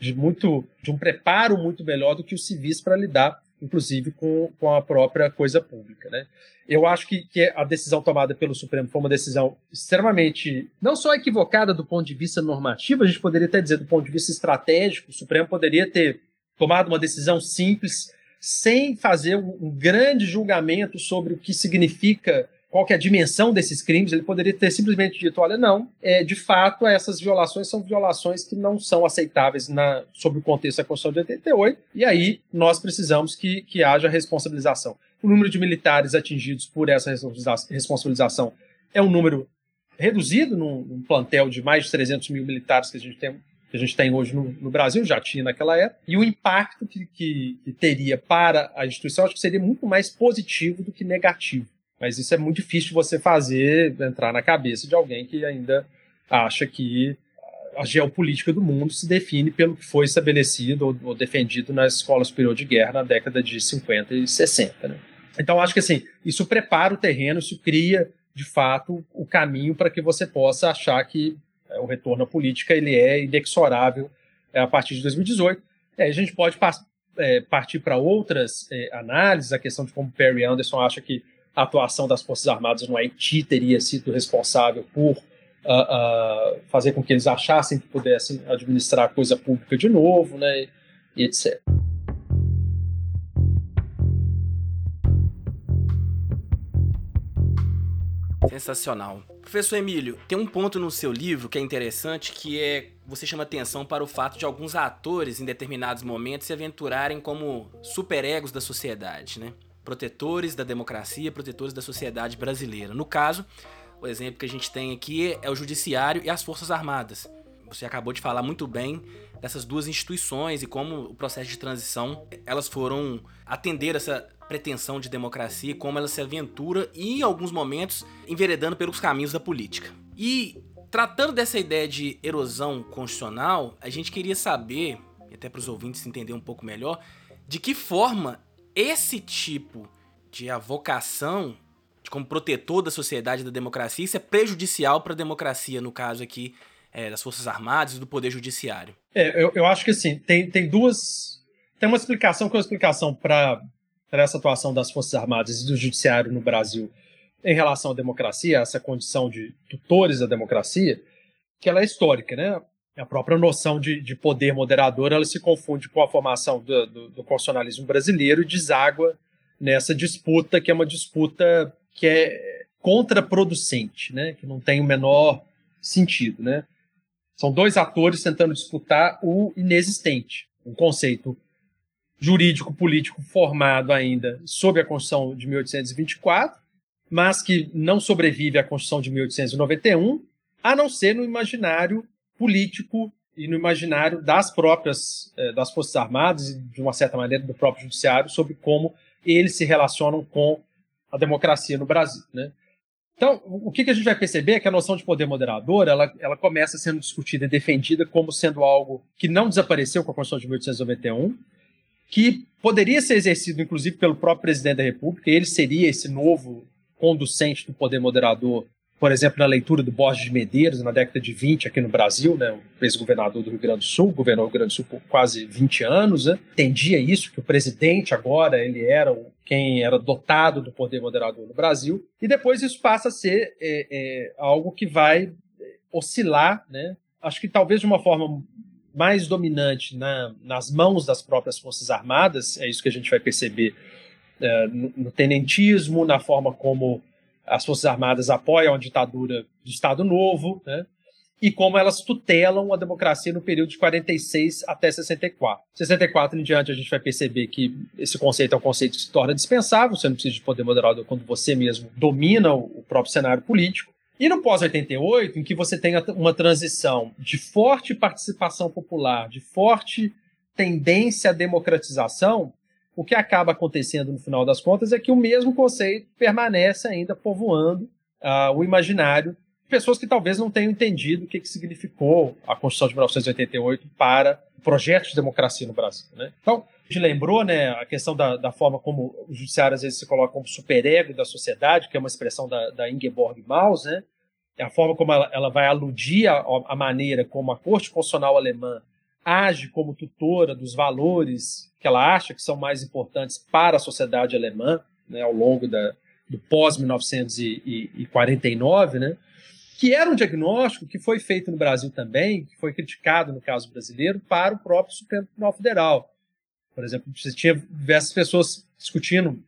Speaker 3: de muito de um preparo muito melhor do que os civis para lidar inclusive com, com a própria coisa pública. Né? Eu acho que, que a decisão tomada pelo Supremo foi uma decisão extremamente, não só equivocada do ponto de vista normativo, a gente poderia até dizer do ponto de vista estratégico, o Supremo poderia ter tomado uma decisão simples, sem fazer um, grande julgamento sobre o que significa qual que é a dimensão desses crimes, ele poderia ter simplesmente dito, olha, não, é, de fato, essas violações são violações que não são aceitáveis na, sob o contexto da Constituição de 88, e aí nós precisamos que, que haja responsabilização. O número de militares atingidos por essa responsabilização é um número reduzido num, num plantel de mais de 300 mil militares que a gente tem que a gente tem hoje no, no, Brasil, já tinha naquela época, e o impacto que, que, que, teria para a instituição, acho que seria muito mais positivo do que negativo. Mas isso é muito difícil de você fazer entrar na cabeça de alguém que ainda acha que a geopolítica do mundo se define pelo que foi estabelecido ou, defendido na Escola Superior de Guerra na década de 50 e 60. Né? Então, acho que assim, isso prepara o terreno, isso cria, de fato, o caminho para que você possa achar que é, o retorno à política ele é inexorável é, a partir de 2018. É, a gente pode é, partir para outras é, análises, a questão de como Perry Anderson acha que a atuação das Forças Armadas no Haiti teria sido responsável por uh, uh, fazer com que eles achassem que pudessem administrar a coisa pública de novo, né, e etc.
Speaker 1: Sensacional. Professor Emílio, tem um ponto no seu livro que é interessante, que é você chama atenção para o fato de alguns atores em determinados momentos se aventurarem como superegos da sociedade, né? Protetores da democracia, protetores da sociedade brasileira. No caso, o exemplo que a gente tem aqui é o judiciário e as forças armadas. você acabou de falar muito bem dessas duas instituições e como o processo de transição elas foram atender essa pretensão de democracia como ela se aventura e, em alguns momentos, enveredando pelos caminhos da política. E tratando dessa ideia de erosão constitucional, a gente queria saber, até para os ouvintes entender um pouco melhor, de que forma esse tipo de avocação de como protetor da sociedade e da democracia, isso é prejudicial para a democracia, no caso aqui é, das Forças Armadas e do Poder Judiciário.
Speaker 3: É, eu, eu acho que assim, tem, tem duas. Tem uma explicação que é uma explicação para essa atuação das Forças Armadas e do Judiciário no Brasil em relação à democracia, essa condição de tutores da democracia, que ela é histórica, né? A própria noção de, de poder moderador ela se confunde com a formação do, do, do constitucionalismo brasileiro e deságua nessa disputa, que é uma disputa que é contraproducente, né? que não tem o menor sentido. Né? São dois atores tentando disputar o inexistente, um conceito jurídico-político formado ainda sob a Constituição de 1824, mas que não sobrevive à Constituição de 1891, a não ser no imaginário político e no imaginário das próprias eh, das Forças Armadas e, de uma certa maneira, do próprio Judiciário sobre como eles se relacionam com a democracia no Brasil. Né? Então, o que, a gente vai perceber é que a noção de poder moderador ela, ela começa sendo discutida e defendida como sendo algo que não desapareceu com a Constituição de 1891, que poderia ser exercido, inclusive, pelo próprio presidente da República, ele seria esse novo conducente do poder moderador por exemplo, na leitura do Borges de Medeiros, na década de 20, aqui no Brasil, né, o ex-governador do Rio Grande do Sul, governou o Rio Grande do Sul por quase 20 anos, né, entendia isso, que o presidente agora ele era quem era dotado do poder moderador no Brasil, e depois isso passa a ser é, é, algo que vai oscilar, né, acho que talvez de uma forma mais dominante na, nas mãos das próprias Forças Armadas, é isso que a gente vai perceber é, no, no tenentismo, na forma como as Forças Armadas apoiam a ditadura do Estado Novo, né? e como elas tutelam a democracia no período de 46 até 64. 64 em diante a gente vai perceber que esse conceito é um conceito que se torna dispensável, você não precisa de poder moderador quando você mesmo domina o próprio cenário político. E no pós-88, em que você tem uma transição de forte participação popular, de forte tendência à democratização, o que acaba acontecendo no final das contas é que o mesmo conceito permanece ainda povoando uh, o imaginário pessoas que talvez não tenham entendido o que, que significou a Constituição de 1988 para o projeto de democracia no Brasil. Né? Então, a gente lembrou né, a questão da, da, forma como o judiciário às vezes se coloca como superego da sociedade, que é uma expressão da, da Ingeborg Maus, né? a forma como ela, ela vai aludir a, a maneira como a Corte Constitucional Alemã age como tutora dos valores que ela acha que são mais importantes para a sociedade alemã né, ao longo da, do pós-1949, né, que era um diagnóstico que foi feito no Brasil também, que foi criticado no caso brasileiro, para o próprio Supremo Tribunal Federal. Por exemplo, você tinha diversas pessoas discutindo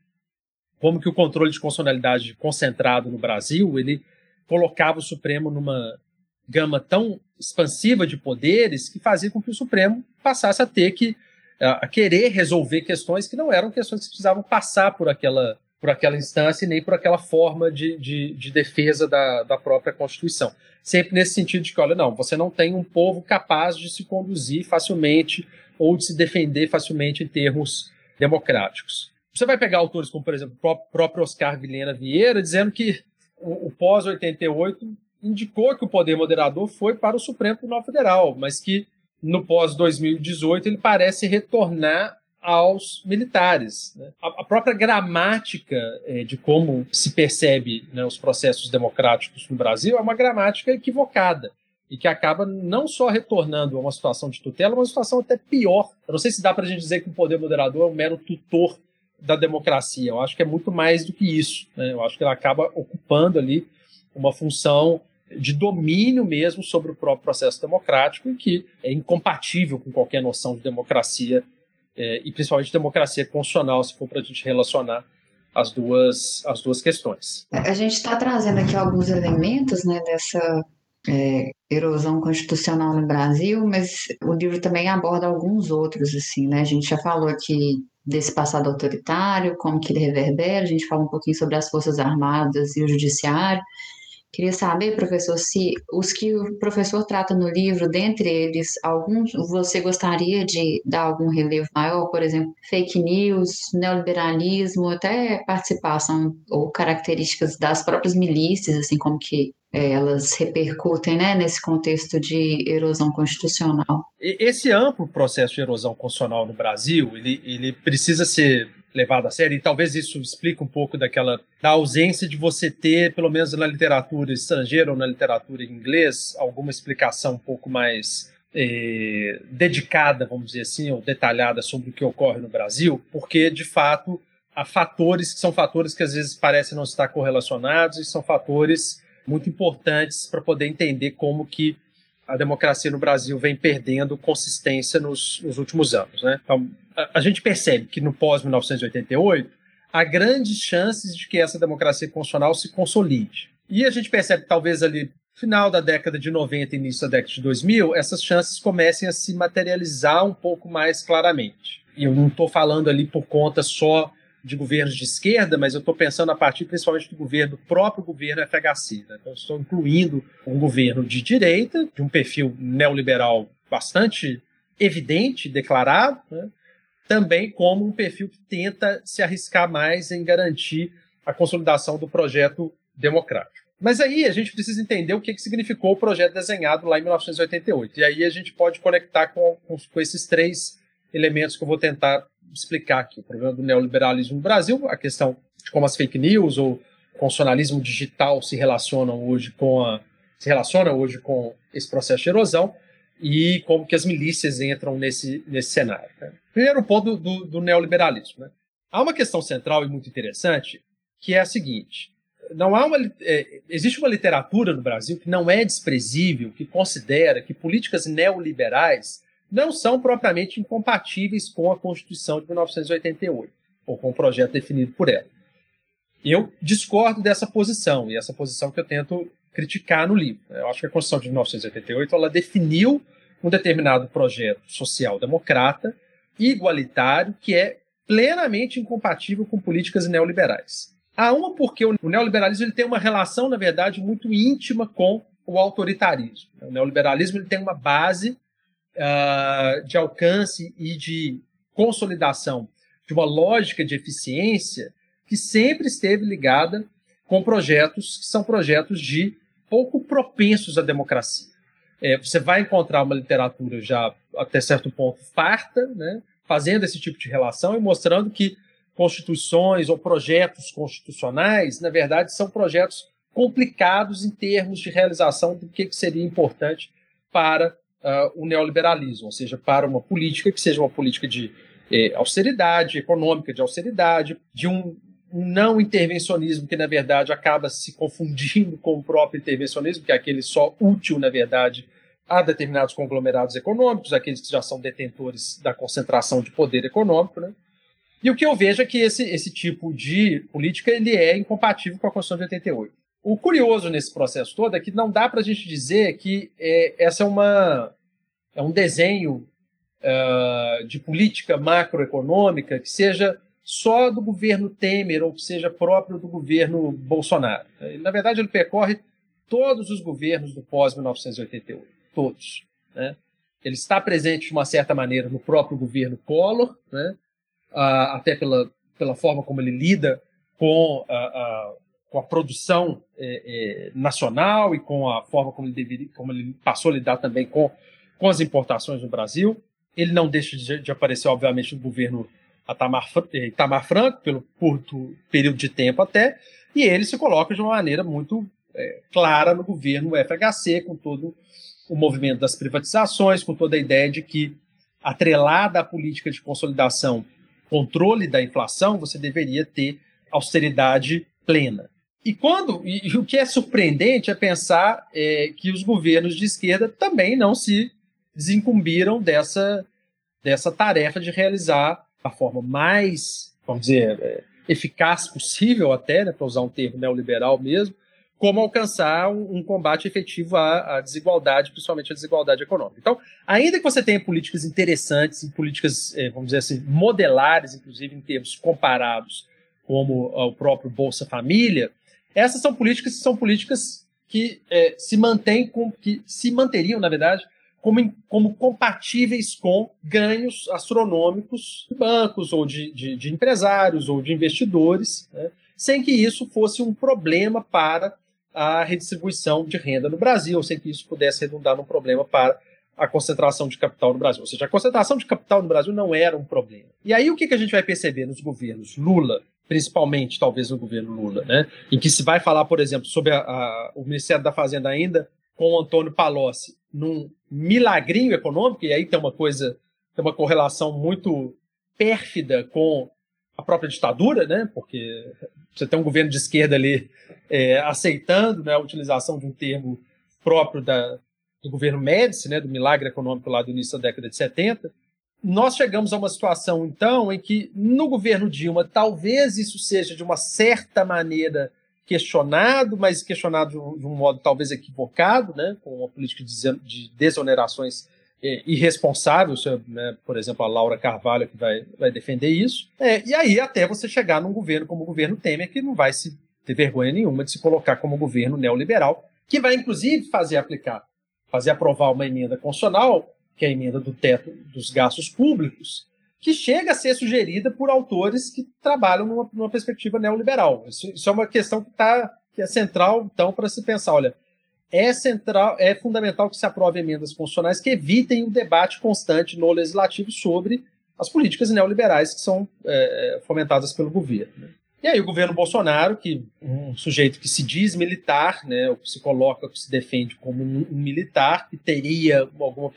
Speaker 3: como que o controle de constitucionalidade concentrado no Brasil, ele colocava o Supremo numa gama tão expansiva de poderes que fazia com que o Supremo passasse a ter que a querer resolver questões que não eram questões que precisavam passar por aquela, por aquela instância e nem por aquela forma de, de, de defesa da, da própria Constituição. Sempre nesse sentido de que, olha, não, você não tem um povo capaz de se conduzir facilmente ou de se defender facilmente em termos democráticos. Você vai pegar autores como, por exemplo, o próprio Oscar Vilhena Vieira, dizendo que o, o pós-88 indicou que o poder moderador foi para o Supremo Tribunal Federal, mas que no pós-2018 ele parece retornar aos militares. Né? A, própria gramática é, de como se percebe né, os processos democráticos no Brasil é uma gramática equivocada e que acaba não só retornando a uma situação de tutela, uma situação até pior. Eu não sei se dá para a gente dizer que o poder moderador é um mero tutor da democracia. Eu acho que é muito mais do que isso. Né? Eu acho que ele acaba ocupando ali uma função de domínio mesmo sobre o próprio processo democrático e que é incompatível com qualquer noção de democracia é, e principalmente democracia constitucional, se for para a gente relacionar as duas, as duas questões.
Speaker 2: A gente está trazendo aqui alguns elementos né, dessa é, erosão constitucional no Brasil, mas o livro também aborda alguns outros, assim, né? A gente já falou aqui desse passado autoritário, como que ele reverbera, a gente fala um pouquinho sobre as Forças Armadas e o Judiciário, Queria saber, professor, se os que o professor trata no livro, dentre eles, alguns você gostaria de dar algum relevo maior, por exemplo, fake news, neoliberalismo, até participação ou características das próprias milícias, assim como que elas repercutem né, nesse contexto de erosão constitucional.
Speaker 3: Esse amplo processo de erosão constitucional no Brasil, ele, ele precisa ser levado a sério, e talvez isso explique um pouco daquela da ausência de você ter, pelo menos na literatura estrangeira ou na literatura em inglês, alguma explicação um pouco mais eh, dedicada, vamos dizer assim, ou detalhada sobre o que ocorre no Brasil, porque de fato há fatores que são fatores que às vezes parecem não estar correlacionados e são fatores muito importantes para poder entender como que a democracia no Brasil vem perdendo consistência nos, nos últimos anos. Né? Então, a, a gente percebe que no pós-1988 há grandes chances de que essa democracia constitucional se consolide. E a gente percebe que talvez ali final da década de 90 início da década de 2000, essas chances comecem a se materializar um pouco mais claramente. E eu não estou falando ali por conta só de governos de esquerda, mas eu estou pensando a partir principalmente do governo, próprio governo FHC. Né? Então, estou incluindo um governo de direita, de um perfil neoliberal bastante evidente, declarado, né? também como um perfil que tenta se arriscar mais em garantir a consolidação do projeto democrático. Mas aí a gente precisa entender o que, que significou o projeto desenhado lá em 1988. E aí a gente pode conectar com, com, com esses três elementos que eu vou tentar explicar aqui. O problema do neoliberalismo no Brasil, a questão de como as fake news ou constitucionalismo digital se relacionam hoje com a, se relaciona hoje com esse processo de erosão e como que as milícias entram nesse, nesse cenário. Né? Primeiro ponto do, do, do neoliberalismo. Né? Há uma questão central e muito interessante que é a seguinte: não há uma, é, existe uma literatura no Brasil que não é desprezível, que considera que políticas neoliberais não são propriamente incompatíveis com a Constituição de 1988, ou com o projeto definido por ela. Eu discordo dessa posição, e essa posição que eu tento criticar no livro. Eu acho que a Constituição de 1988 ela definiu um determinado projeto social-democrata, igualitário, que é plenamente incompatível com políticas neoliberais. Há uma porque o neoliberalismo ele tem uma relação, na verdade, muito íntima com o autoritarismo. O neoliberalismo ele tem uma base uh, de alcance e de consolidação de uma lógica de eficiência que sempre esteve ligada com projetos que são projetos de pouco propensos à democracia. É, você vai encontrar uma literatura já até certo ponto farta, né, fazendo esse tipo de relação e mostrando que constituições ou projetos constitucionais, na verdade, são projetos complicados em termos de realização do que seria importante para uh, o neoliberalismo, ou seja, para uma política que seja uma política de eh, austeridade econômica, de austeridade, de um não intervencionismo que, na verdade, acaba se confundindo com o próprio intervencionismo, que é aquele só útil, na verdade, a determinados conglomerados econômicos, aqueles que já são detentores da concentração de poder econômico. Né? E o que eu vejo é que esse, esse tipo de política ele é incompatível com a Constituição de 88. O curioso nesse processo todo é que não dá para a gente dizer que é, essa é uma é um desenho uh, de política macroeconômica que seja só do governo Temer ou que seja próprio do governo Bolsonaro. Na verdade, ele percorre todos os governos do pós-1988, todos. Né? Ele está presente de uma certa maneira no próprio governo Collor, né? uh, até pela, pela forma como ele lida com a, com a produção é, é, nacional e com a forma como ele, deveria, como ele passou a lidar também com, com as importações no Brasil. Ele não deixa de, de aparecer, obviamente, no governo Atamar, é, Itamar Franco, pelo curto período de tempo até, e ele se coloca de uma maneira muito é, clara no governo FHC, com todo o movimento das privatizações, com toda a ideia de que, atrelada à política de consolidação, controle da inflação, você deveria ter austeridade plena. E quando e, e o que é surpreendente é pensar é, que os governos de esquerda também não se desincumbiram dessa, dessa tarefa de realizar a forma mais, vamos dizer, é, eficaz possível até, né, para usar um termo neoliberal mesmo, como alcançar um, um combate efetivo à, à, desigualdade, principalmente à desigualdade econômica. Então, ainda que você tenha políticas interessantes, políticas, é, vamos dizer assim, modelares, inclusive em termos comparados, como o próprio Bolsa Família, essas são políticas que são políticas que é, se mantém com que se manteriam, na verdade, como, como compatíveis com ganhos astronômicos de bancos ou de, de, de empresários ou de investidores, né, sem que isso fosse um problema para a redistribuição de renda no Brasil, sem que isso pudesse redundar num problema para a concentração de capital no Brasil. Ou seja, a concentração de capital no Brasil não era um problema. E aí o que, que a gente vai perceber nos governos Lula, principalmente talvez no governo Lula, né, em que se vai falar, por exemplo, sobre a, a, o Ministério da Fazenda ainda com o Antônio Palocci num milagrinho econômico, e aí tem uma coisa, tem uma correlação muito pérfida com a própria ditadura, né, porque você tem um governo de esquerda ali é, aceitando né, a utilização de um termo próprio da, do governo Médici, né, do milagre econômico lá do início da década de 70, nós chegamos a uma situação, então, em que no governo Dilma, talvez isso seja de uma certa maneira questionado, mas questionado de um modo talvez equivocado, né, com uma política de desonerações é, irresponsável, né, por exemplo, a Laura Carvalho que vai, vai defender isso, é, e aí até você chegar num governo como o governo Temer, que não vai se ter vergonha nenhuma de se colocar como governo neoliberal, que vai inclusive fazer aplicar, fazer aprovar uma emenda constitucional, que é a emenda do teto dos gastos públicos, que chega a ser sugerida por autores que trabalham numa, numa perspectiva neoliberal. Isso, isso, é uma questão que, tá, que é central, então, para se pensar, olha, é central, é fundamental que se aprove emendas constitucionais que evitem o um debate constante no legislativo sobre as políticas neoliberais que são é, fomentadas pelo governo. Né? E aí o governo Bolsonaro, que um sujeito que se diz militar, né, ou que se coloca, que se defende como um militar, que teria alguma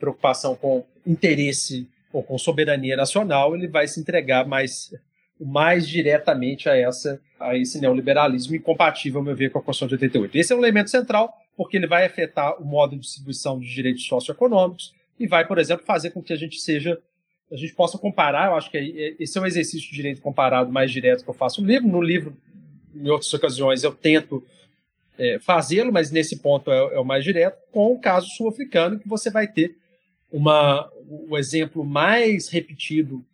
Speaker 3: preocupação com interesse ou com soberania nacional, ele vai se entregar mais mais diretamente a essa a esse neoliberalismo incompatível, ao meu ver, com a Constituição de 88. Esse é um elemento central, porque ele vai afetar o modo de distribuição de direitos socioeconômicos e vai, por exemplo, fazer com que a gente seja a gente possa comparar, eu acho que é, esse é um exercício de direito comparado mais direto que eu faço no livro. No livro, em outras ocasiões, eu tento é, fazê-lo, mas nesse ponto é, é, o mais direto, com o caso sul-africano, que você vai ter uma, o exemplo mais repetido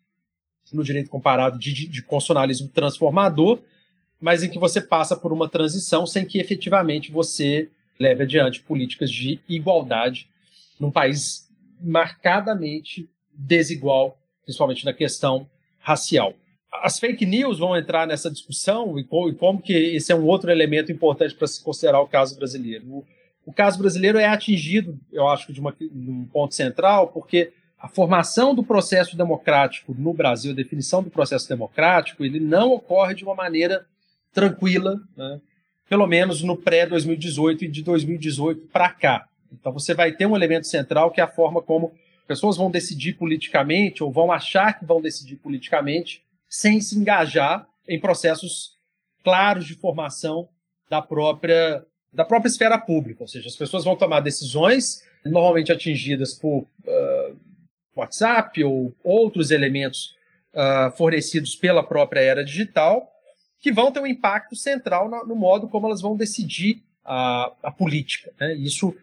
Speaker 3: no direito comparado de, de constitucionalismo transformador, mas em que você passa por uma transição sem que efetivamente você leve adiante políticas de igualdade num país marcadamente desigual, principalmente na questão racial. As fake news vão entrar nessa discussão e, como que esse é um outro elemento importante para se considerar o caso brasileiro. O, caso brasileiro é atingido, eu acho, de, uma, de um ponto central, porque a formação do processo democrático no Brasil, a definição do processo democrático, ele não ocorre de uma maneira tranquila, né? pelo menos no pré-2018 e de 2018 para cá. Então você vai ter um elemento central que é a forma como pessoas vão decidir politicamente ou vão achar que vão decidir politicamente sem se engajar em processos claros de formação da própria da própria esfera pública, ou seja, as pessoas vão tomar decisões normalmente atingidas por uh, WhatsApp ou outros elementos uh, fornecidos pela própria era digital, que vão ter um impacto central no, no modo como elas vão decidir a, a política. Né? Isso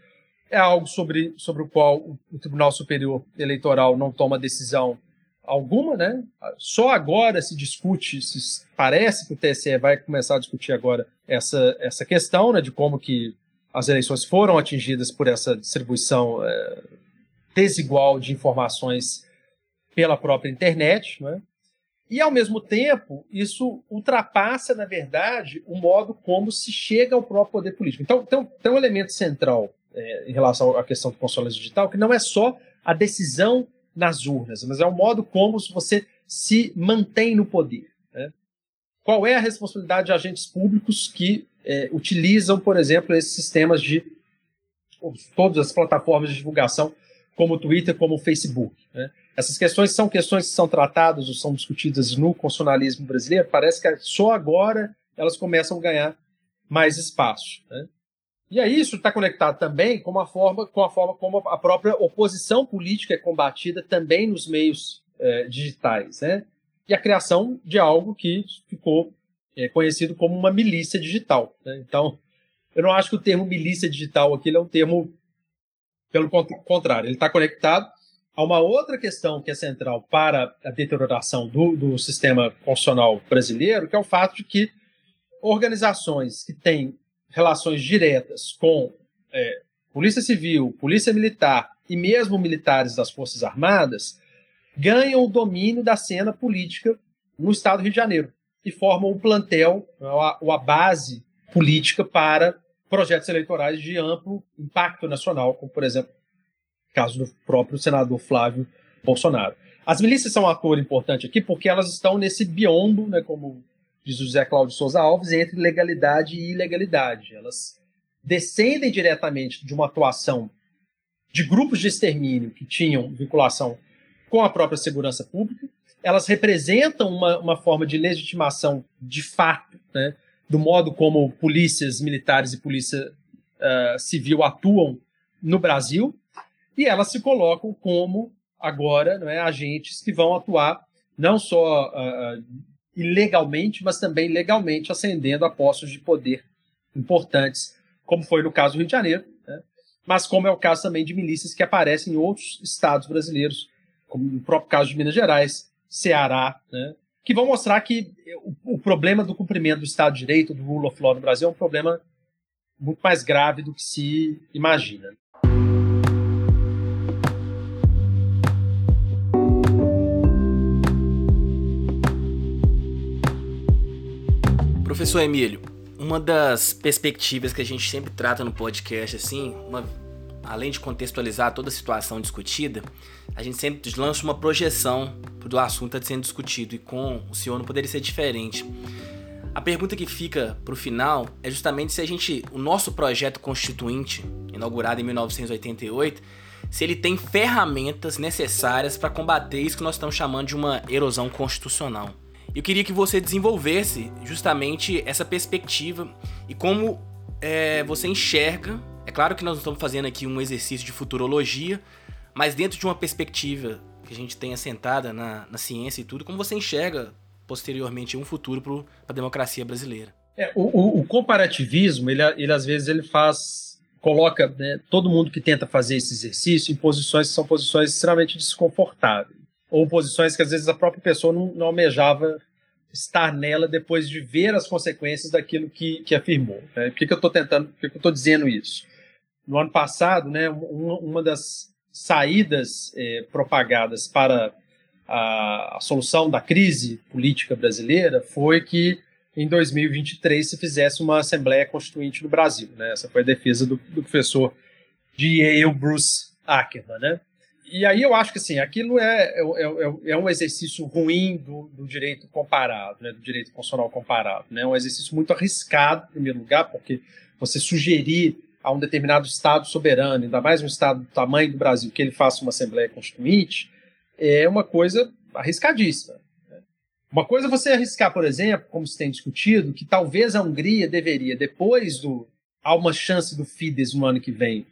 Speaker 3: é algo sobre, sobre o qual o Tribunal Superior Eleitoral não toma decisão alguma, né? Só agora se discute, se parece que o TSE vai começar a discutir agora essa, essa questão, né, de como que as eleições foram atingidas por essa distribuição é, desigual de informações pela própria internet, né? E, ao mesmo tempo, isso ultrapassa, na verdade, o modo como se chega ao próprio poder político. Então, tem um, tem um elemento central é, em relação à questão do console digital, que não é só a decisão nas urnas, mas é o modo como você se mantém no poder. Né? Qual é a responsabilidade de agentes públicos que é, utilizam, por exemplo, esses sistemas de todas as plataformas de divulgação, como o Twitter, como o Facebook. Né? Essas questões são questões que são tratadas ou são discutidas no constitucionalismo brasileiro. Parece que só agora elas começam a ganhar mais espaço. Né? E aí isso está conectado também com, a forma, com a forma como a própria oposição política é combatida também nos meios é, digitais, né? E a criação de algo que ficou é, conhecido como uma milícia digital. Né? Então, eu não acho que o termo milícia digital aqui é um termo, pelo contrário, ele está conectado a uma outra questão que é central para a deterioração do, do sistema constitucional brasileiro, que é o fato de que organizações que têm relações diretas com é, Polícia Civil, Polícia Militar e mesmo militares das Forças Armadas, ganham o domínio da cena política no estado do Rio de Janeiro e formam o plantel, ou a base política para projetos eleitorais de amplo impacto nacional, como, por exemplo, o caso do próprio senador Flávio Bolsonaro. As milícias são um ator importante aqui porque elas estão nesse biombo, né, como diz o José Cláudio Souza Alves, entre legalidade e ilegalidade. Elas descendem diretamente de uma atuação de grupos de extermínio que tinham vinculação com a própria segurança pública, elas representam uma, uma forma de legitimação de fato, né, do modo como polícias militares e polícia uh, civil atuam no Brasil, e elas se colocam como, agora, não é, agentes que vão atuar não só uh, ilegalmente, mas também legalmente, ascendendo a postos de poder importantes, como foi no caso do Rio de Janeiro, né, mas como é o caso também de milícias que aparecem em outros estados brasileiros, como no próprio caso de Minas Gerais, Ceará, né, que vão mostrar que o, o, problema do cumprimento do Estado de Direito, do rule of law no Brasil, é um problema muito mais grave do que se imagina.
Speaker 1: Professor Emílio, uma das perspectivas que a gente sempre trata no podcast, assim, uma além de contextualizar toda a situação discutida, a gente sempre lança uma projeção do assunto sendo discutido e com o senhor não poderia ser diferente. A pergunta que fica para o final é justamente se a gente, o nosso projeto constituinte, inaugurado em 1988, se ele tem ferramentas necessárias para combater isso que nós estamos chamando de uma erosão constitucional. Eu queria que você desenvolvesse justamente essa perspectiva e como é, você enxerga é claro que nós estamos fazendo aqui um exercício de futurologia, mas dentro de uma perspectiva que a gente tem assentada na, na ciência e tudo, como você enxerga posteriormente um futuro para a democracia brasileira?
Speaker 3: É, o, o, o, comparativismo, ele, ele às vezes ele faz, coloca né, todo mundo que tenta fazer esse exercício em posições que são posições extremamente desconfortáveis, ou posições que às vezes a própria pessoa não, não almejava estar nela depois de ver as consequências daquilo que, que afirmou. Né? Por que, que eu estou tentando, por que, que eu estou dizendo isso? no ano passado, né, uma, uma das saídas é, propagadas para a, a, solução da crise política brasileira foi que em 2023 se fizesse uma Assembleia Constituinte no Brasil. Né? Essa foi a defesa do, do professor Yale, Bruce Ackerman. Né? E aí eu acho que assim, aquilo é, é, é, é um exercício ruim do, do direito comparado, né? do direito constitucional comparado. Né? É um exercício muito arriscado, em primeiro lugar, porque você sugerir a um determinado Estado soberano, ainda mais um Estado do tamanho do Brasil, que ele faça uma Assembleia Constituinte, é uma coisa arriscadíssima. Né? Uma coisa é você arriscar, por exemplo, como se tem discutido, que talvez a Hungria deveria, depois do. Há uma chance do Fidesz no ano que vem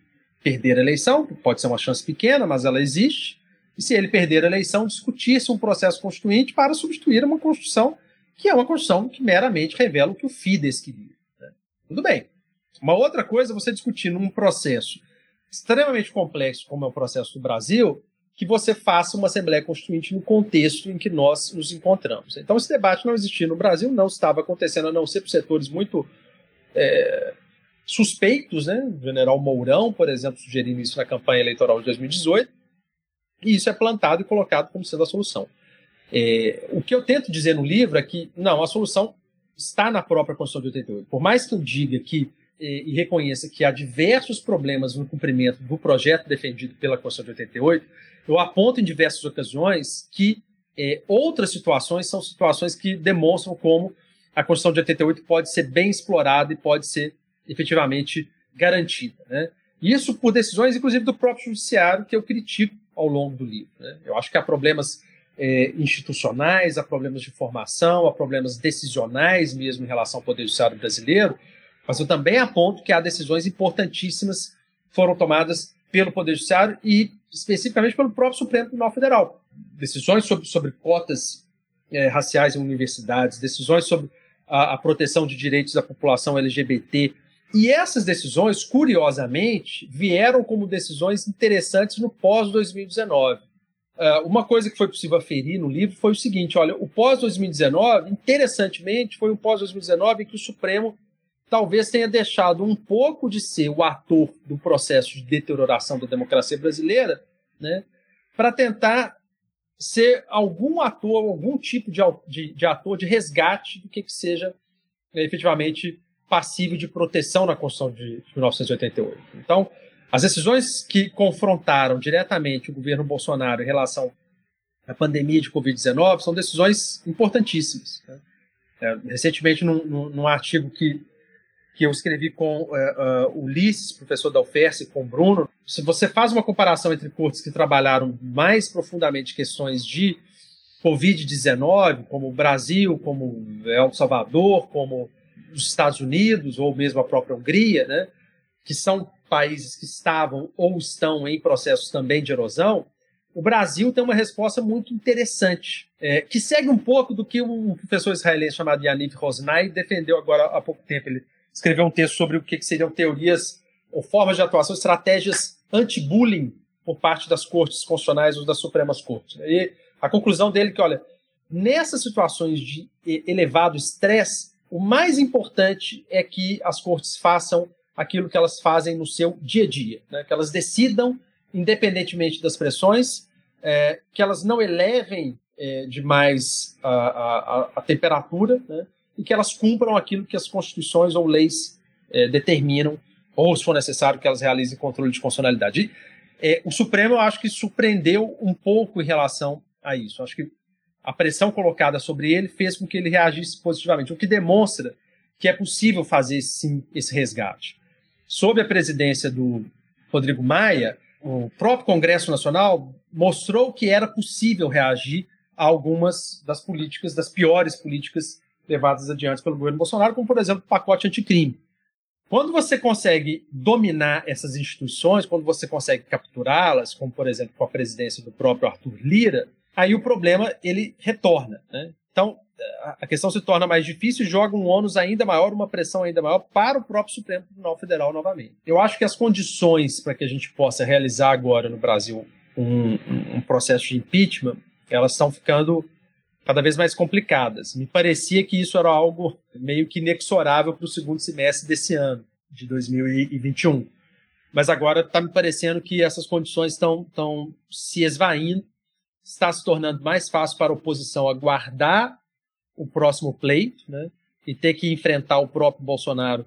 Speaker 3: perder a eleição, pode ser uma chance pequena, mas ela existe, e se ele perder a eleição, discutir-se um processo constituinte para substituir uma Constituição que é uma Constituição que meramente revela o que o Fidesz queria. Né? Tudo bem. Uma outra coisa é você discutir num processo extremamente complexo, como é o processo do Brasil, que você faça uma Assembleia Constituinte no contexto em que nós nos encontramos. Então, esse debate não existia no Brasil, não estava acontecendo, a não ser por setores muito é, suspeitos, né? O general Mourão, por exemplo, sugerindo isso na campanha eleitoral de 2018, e isso é plantado e colocado como sendo a solução. É, o que eu tento dizer no livro é que, não, a solução está na própria Constituição de 88. Por mais que eu diga que e, e reconheça que há diversos problemas no cumprimento do projeto defendido pela Constituição de 88, eu aponto em diversas ocasiões que é, outras situações são situações que demonstram como a Constituição de 88 pode ser bem explorada e pode ser efetivamente garantida. Né? Isso por decisões, inclusive, do próprio Judiciário, que eu critico ao longo do livro. Né? Eu acho que há problemas é, institucionais, há problemas de formação, há problemas decisionais mesmo em relação ao Poder Judiciário brasileiro, mas eu também aponto que há decisões importantíssimas que foram tomadas pelo Poder Judiciário e especificamente pelo próprio Supremo Tribunal Federal. Decisões sobre, sobre cotas é, raciais em universidades, decisões sobre a, a proteção de direitos da população LGBT. E essas decisões, curiosamente, vieram como decisões interessantes no pós-2019. Uh, uma coisa que foi possível aferir no livro foi o seguinte: olha, o pós-2019, interessantemente, foi um pós-2019 em que o Supremo talvez tenha deixado um pouco de ser o ator do processo de deterioração da democracia brasileira, né, para tentar ser algum ator, algum tipo de, de, de, ator de resgate do que, que seja né, efetivamente passível de proteção na Constituição de, de 1988. Então, as decisões que confrontaram diretamente o governo Bolsonaro em relação à pandemia de Covid-19 são decisões importantíssimas. Né? É, recentemente, num, num, artigo que, que eu escrevi com uh, uh, Ulisses, professor da UFERS, e com Bruno, se você faz uma comparação entre cortes que trabalharam mais profundamente questões de Covid-19, como o Brasil, como El Salvador, como os Estados Unidos, ou mesmo a própria Hungria, né, que são países que estavam ou estão em processos também de erosão, o Brasil tem uma resposta muito interessante, é, que segue um pouco do que um professor israelense chamado Yaniv Rosnai defendeu agora há pouco tempo. Ele escreveu um texto sobre o que seriam teorias ou formas de atuação, estratégias anti-bullying por parte das cortes constitucionais ou das Supremas Cortes. E a conclusão dele é que, olha, nessas situações de elevado estresse, o mais importante é que as cortes façam aquilo que elas fazem no seu dia a dia, né? que elas decidam independentemente das pressões, é, que elas não elevem é, demais a, a, a temperatura né, e que elas cumpram aquilo que as constituições ou leis é, determinam, ou, se for necessário, que elas realizem controle de constitucionalidade. É, o Supremo, eu acho que surpreendeu um pouco em relação a isso. Acho que a pressão colocada sobre ele fez com que ele reagisse positivamente, o que demonstra que é possível fazer esse resgate. Sob a presidência do Rodrigo Maia, o próprio Congresso Nacional mostrou que era possível reagir a algumas das políticas, das piores políticas levadas adiante pelo governo Bolsonaro, como, por exemplo, o pacote anticrime. Quando você consegue dominar essas instituições, quando você consegue capturá-las, como, por exemplo, com a presidência do próprio Arthur Lira, aí o problema ele retorna. Né? Então, a questão se torna mais difícil joga um ônus ainda maior, uma pressão ainda maior para o próprio Supremo Tribunal Federal novamente. Eu acho que as condições para que a gente possa realizar agora no Brasil um, um processo de impeachment, elas estão ficando cada vez mais complicadas. Me parecia que isso era algo meio que inexorável para o segundo semestre desse ano, de 2021. Mas agora está me parecendo que essas condições estão se esvaindo, está se tornando mais fácil para a oposição aguardar o próximo pleito, né? E ter que enfrentar o próprio Bolsonaro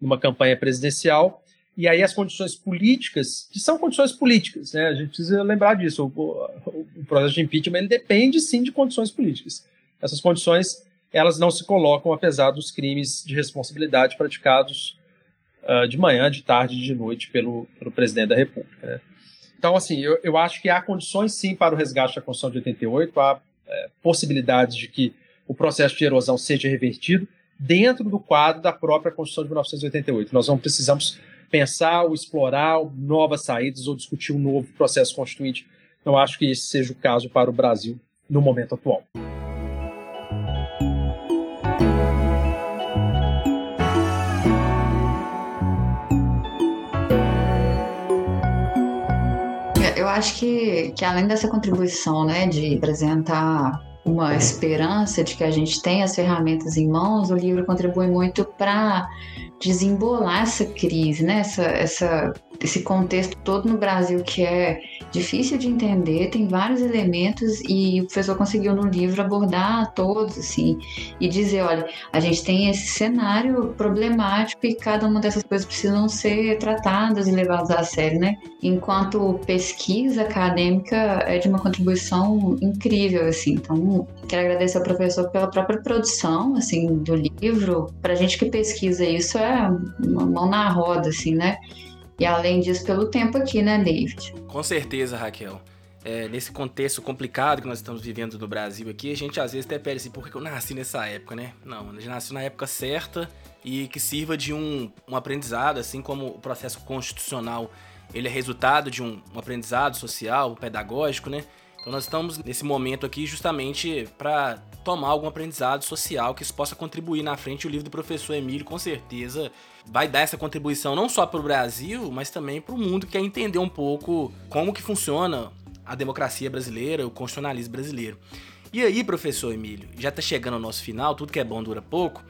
Speaker 3: numa campanha presidencial. E aí as condições políticas, que são condições políticas, né? A gente precisa lembrar disso. O, o, o processo de impeachment ele depende sim de condições políticas. Essas condições elas não se colocam apesar dos crimes de responsabilidade praticados uh, de manhã, de tarde, de noite pelo, pelo presidente da República. Né? Então, assim, eu, eu acho que há condições sim para o resgate da Constituição de 88, há é, possibilidades de que o processo de erosão seja revertido dentro do quadro da própria Constituição de 1988. Nós não precisamos pensar ou explorar novas saídas ou discutir um novo processo constituinte. Não acho que esse seja o caso para o Brasil no momento atual.
Speaker 2: Acho que, que além dessa contribuição, né, de apresentar uma esperança de que a gente tem as ferramentas em mãos, o livro contribui muito para desembolar essa crise, né? essa, essa, esse contexto todo no Brasil que é difícil de entender, tem vários elementos e o professor conseguiu no livro abordar todos, assim, e dizer, olha, a gente tem esse cenário problemático e cada uma dessas coisas precisam ser tratadas e levadas a sério, né? Enquanto pesquisa acadêmica é de uma contribuição incrível, assim. Então, quero agradecer ao professor pela própria produção, assim, do livro. Para gente que pesquisa isso é uma mão na roda, assim, né? E além disso, pelo tempo aqui, né, David?
Speaker 1: Com certeza, Raquel. É, nesse contexto complicado que nós estamos vivendo no Brasil aqui, a gente às vezes até pede assim, por que eu nasci nessa época, né? Não, a gente nasceu na época certa e que sirva de um, um aprendizado, assim como o processo constitucional ele é resultado de um, um aprendizado social, pedagógico, né? Então nós estamos nesse momento aqui justamente para tomar algum aprendizado social que isso possa contribuir na frente. O livro do professor Emílio, com certeza, vai dar essa contribuição não só para o Brasil, mas também para o mundo que quer entender um pouco como que funciona a democracia brasileira, o constitucionalismo brasileiro. E aí, professor Emílio, já está chegando ao nosso final, tudo que é bom dura pouco.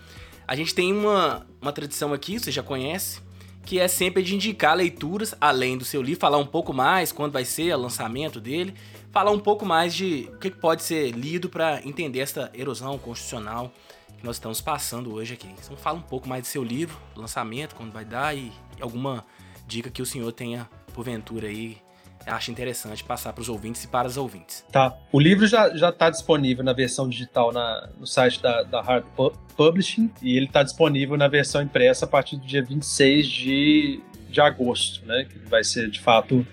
Speaker 1: A gente tem uma, uma tradição aqui, você já conhece, que é sempre de indicar leituras além do seu livro, falar um pouco mais quando vai ser o lançamento dele, falar um pouco mais de o que pode ser lido para entender essa erosão constitucional que nós estamos passando hoje aqui. Então fala um pouco mais do seu livro, lançamento, quando vai dar e alguma dica que o senhor tenha porventura aí acha interessante passar para os ouvintes e para as ouvintes.
Speaker 3: Tá. O livro já está disponível na versão digital na, no site da, da Hard Publishing e ele está disponível na versão impressa a partir do dia 26 de, de agosto, né? Que vai ser de fato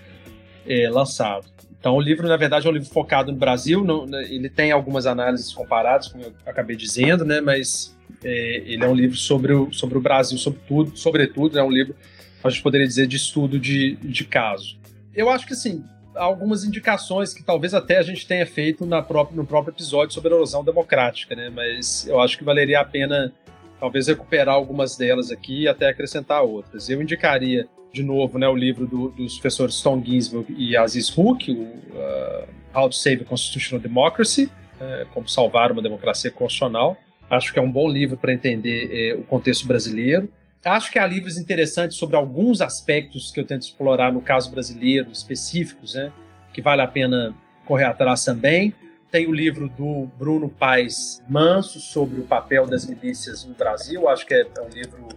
Speaker 3: é, lançado. Então, o livro, na verdade, é um livro focado no Brasil. Não, né, ele tem algumas análises comparadas, como eu acabei dizendo, né? Mas é, ele é um livro sobre o, sobre o Brasil, sobretudo, sobretudo é um livro, a gente poderia dizer, de estudo de, de caso eu acho que assim, algumas indicações que talvez até a gente tenha feito na própria, no próprio episódio sobre a erosão democrática, né? Mas eu acho que valeria a pena talvez recuperar algumas delas aqui e até acrescentar outras. Eu indicaria de novo né, o livro do, dos professores Tom Ginsburg e Aziz Hook, o uh, How to Save a Constitutional Democracy, uh, como salvar uma democracia constitucional. Acho que é um bom livro para entender uh, o contexto brasileiro. Acho que há livros interessantes sobre alguns aspectos que eu tento explorar no caso brasileiro, específicos, né, que vale a pena correr atrás também. Tem o livro do Bruno Paes Manso sobre o papel das milícias no Brasil. Acho que é, é um livro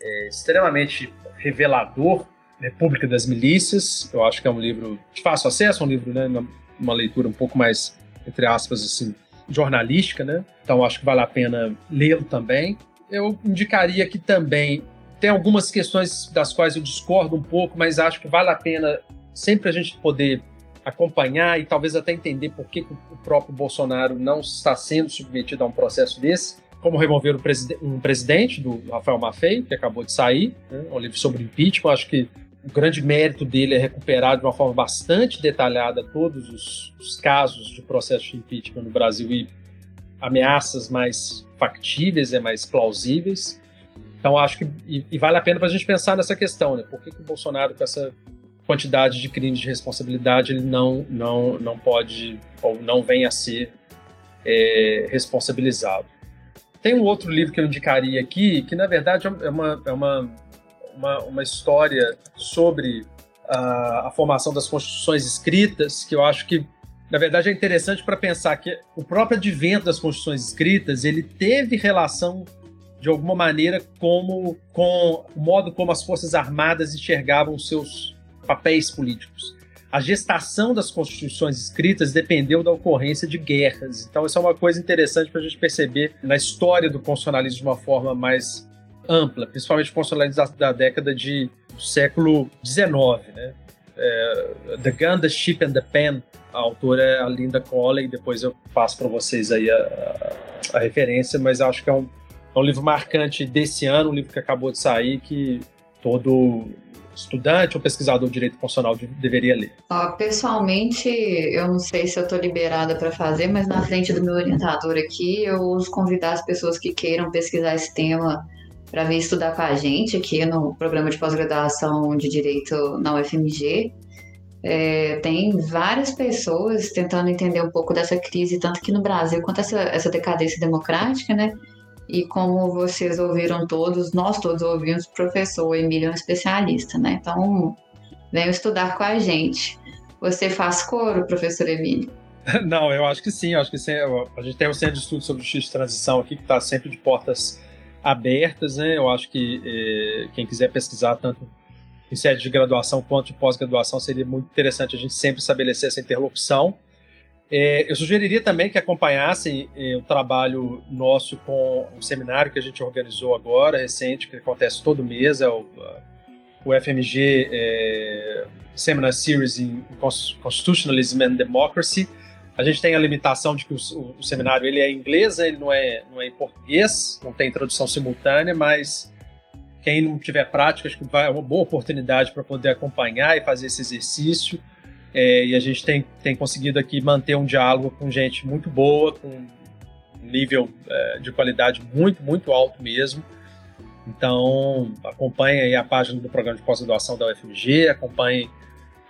Speaker 3: é, extremamente revelador, República das Milícias. Eu acho que é um livro de fácil acesso, um livro, né, uma, uma leitura um pouco mais, entre aspas, assim, jornalística, né? Então acho que vale a pena lê-lo também eu indicaria que também tem algumas questões das quais eu discordo um pouco, mas acho que vale a pena sempre a gente poder acompanhar e talvez até entender por que o próprio Bolsonaro não está sendo submetido a um processo desse, como remover um presidente do Rafael Maffei, que acabou de sair, né, um livro sobre impeachment. Acho que o grande mérito dele é recuperar de uma forma bastante detalhada todos os, os casos de processo de impeachment no Brasil e ameaças mais factíveis, é mais plausíveis. Então acho que e, e vale a pena para a gente pensar nessa questão, né? Por que, que o Bolsonaro com essa quantidade de crimes de responsabilidade ele não não não pode ou não vem a ser é, responsabilizado? Tem um outro livro que eu indicaria aqui que na verdade é uma é uma uma, uma história sobre a, a formação das constituições escritas que eu acho que na verdade, é interessante para pensar que o próprio advento das constituições escritas ele teve relação de alguma maneira como com o modo como as forças armadas enxergavam seus papéis políticos. A gestação das constituições escritas dependeu da ocorrência de guerras. Então, isso é uma coisa interessante para a gente perceber na história do constitucionalismo de uma forma mais ampla, principalmente o constitucionalismo da, da década de, do século XIX. Né? É, the Gun, the Ship and the Pen a autora é a Linda Colley, depois eu passo para vocês aí a, a, a, referência, mas acho que é um, é um livro marcante desse ano, um livro que acabou de sair, que todo estudante ou pesquisador de direito constitucional deveria ler?
Speaker 2: pessoalmente, eu não sei se eu estou liberada para fazer, mas na frente do meu orientador aqui, eu uso convidar as pessoas que queiram pesquisar esse tema para vir estudar com a gente aqui no programa de pós-graduação de Direito na UFMG. É, tem várias pessoas tentando entender um pouco dessa crise, tanto aqui no Brasil quanto essa, essa decadência democrática, né? E como vocês ouviram todos, nós todos ouvimos, o professor Emílio é um especialista, né? Então, venham estudar com a gente. Você faz coro, professor Emílio?
Speaker 3: Não, eu acho que sim. Eu acho que sim. A gente tem um centro de estudo sobre justiça de transição aqui que está sempre de portas abertas, né? Eu acho que eh, quem quiser pesquisar tanto em sede de graduação quanto de pós-graduação, seria muito interessante a gente sempre estabelecer essa interlocução. É, eu sugeriria também que acompanhassem é, o trabalho nosso com o seminário que a gente organizou agora, recente, que acontece todo mês, é o, o FMG é, Seminar Series in Constitutionalism and Democracy. A gente tem a limitação de que o, o, o seminário ele é em inglês, né, ele não é, não é em português, não tem tradução simultânea, mas quem não tiver prática, acho que vai, é uma boa oportunidade para poder acompanhar e fazer esse exercício. É, e a gente tem, tem conseguido aqui manter um diálogo com gente muito boa, com nível é, de qualidade muito, muito alto mesmo. Então, acompanhe aí a página do programa de pós-graduação da UFMG, acompanhe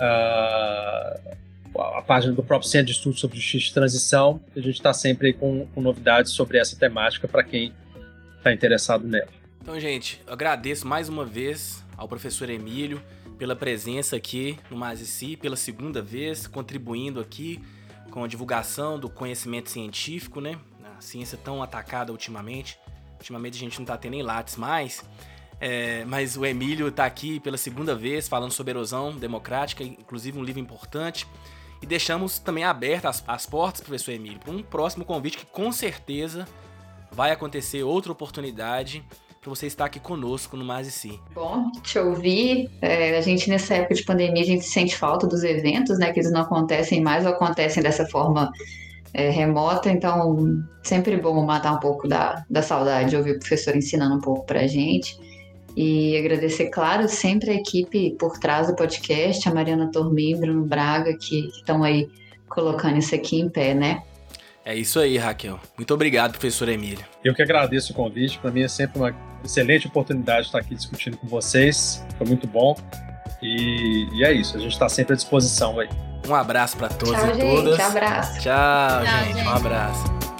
Speaker 3: uh, a página do próprio Centro de Estudos sobre Justiça e Transição. A gente está sempre com, com novidades sobre essa temática para quem está interessado nela.
Speaker 1: Então, gente, agradeço mais uma vez ao professor Emílio pela presença aqui no Mazici, pela segunda vez, contribuindo aqui com a divulgação do conhecimento científico, né? A ciência tão atacada ultimamente. Ultimamente a gente não está tendo nem lattes mais. É, mas o Emílio está aqui pela segunda vez falando sobre erosão democrática, inclusive um livro importante. E deixamos também abertas as, as portas, professor Emílio, para um próximo convite que com certeza vai acontecer outra oportunidade para você estar aqui conosco no Mais e Si.
Speaker 2: Bom, te ouvir. É, a gente, nessa época de pandemia, a gente sente falta dos eventos, né? Que eles não acontecem mais ou acontecem dessa forma é, remota. Então, sempre bom matar um pouco da, da saudade de ouvir o professor ensinando um pouco para a gente. E agradecer, claro, sempre a equipe por trás do podcast, a Mariana Tormin, Bruno Braga, que estão aí colocando isso aqui em pé, né?
Speaker 1: É isso aí, Raquel. Muito obrigado, professor Emílio.
Speaker 3: Eu que agradeço o convite. Para mim é sempre uma excelente oportunidade de estar aqui discutindo com vocês. Foi muito bom. E, e é isso. A gente está sempre à disposição aí.
Speaker 1: Um abraço para todos
Speaker 2: Tchau,
Speaker 1: e
Speaker 2: gente.
Speaker 1: todas.
Speaker 2: Abraço.
Speaker 1: Tchau,
Speaker 4: Tchau,
Speaker 1: gente.
Speaker 4: gente.
Speaker 1: Um abraço.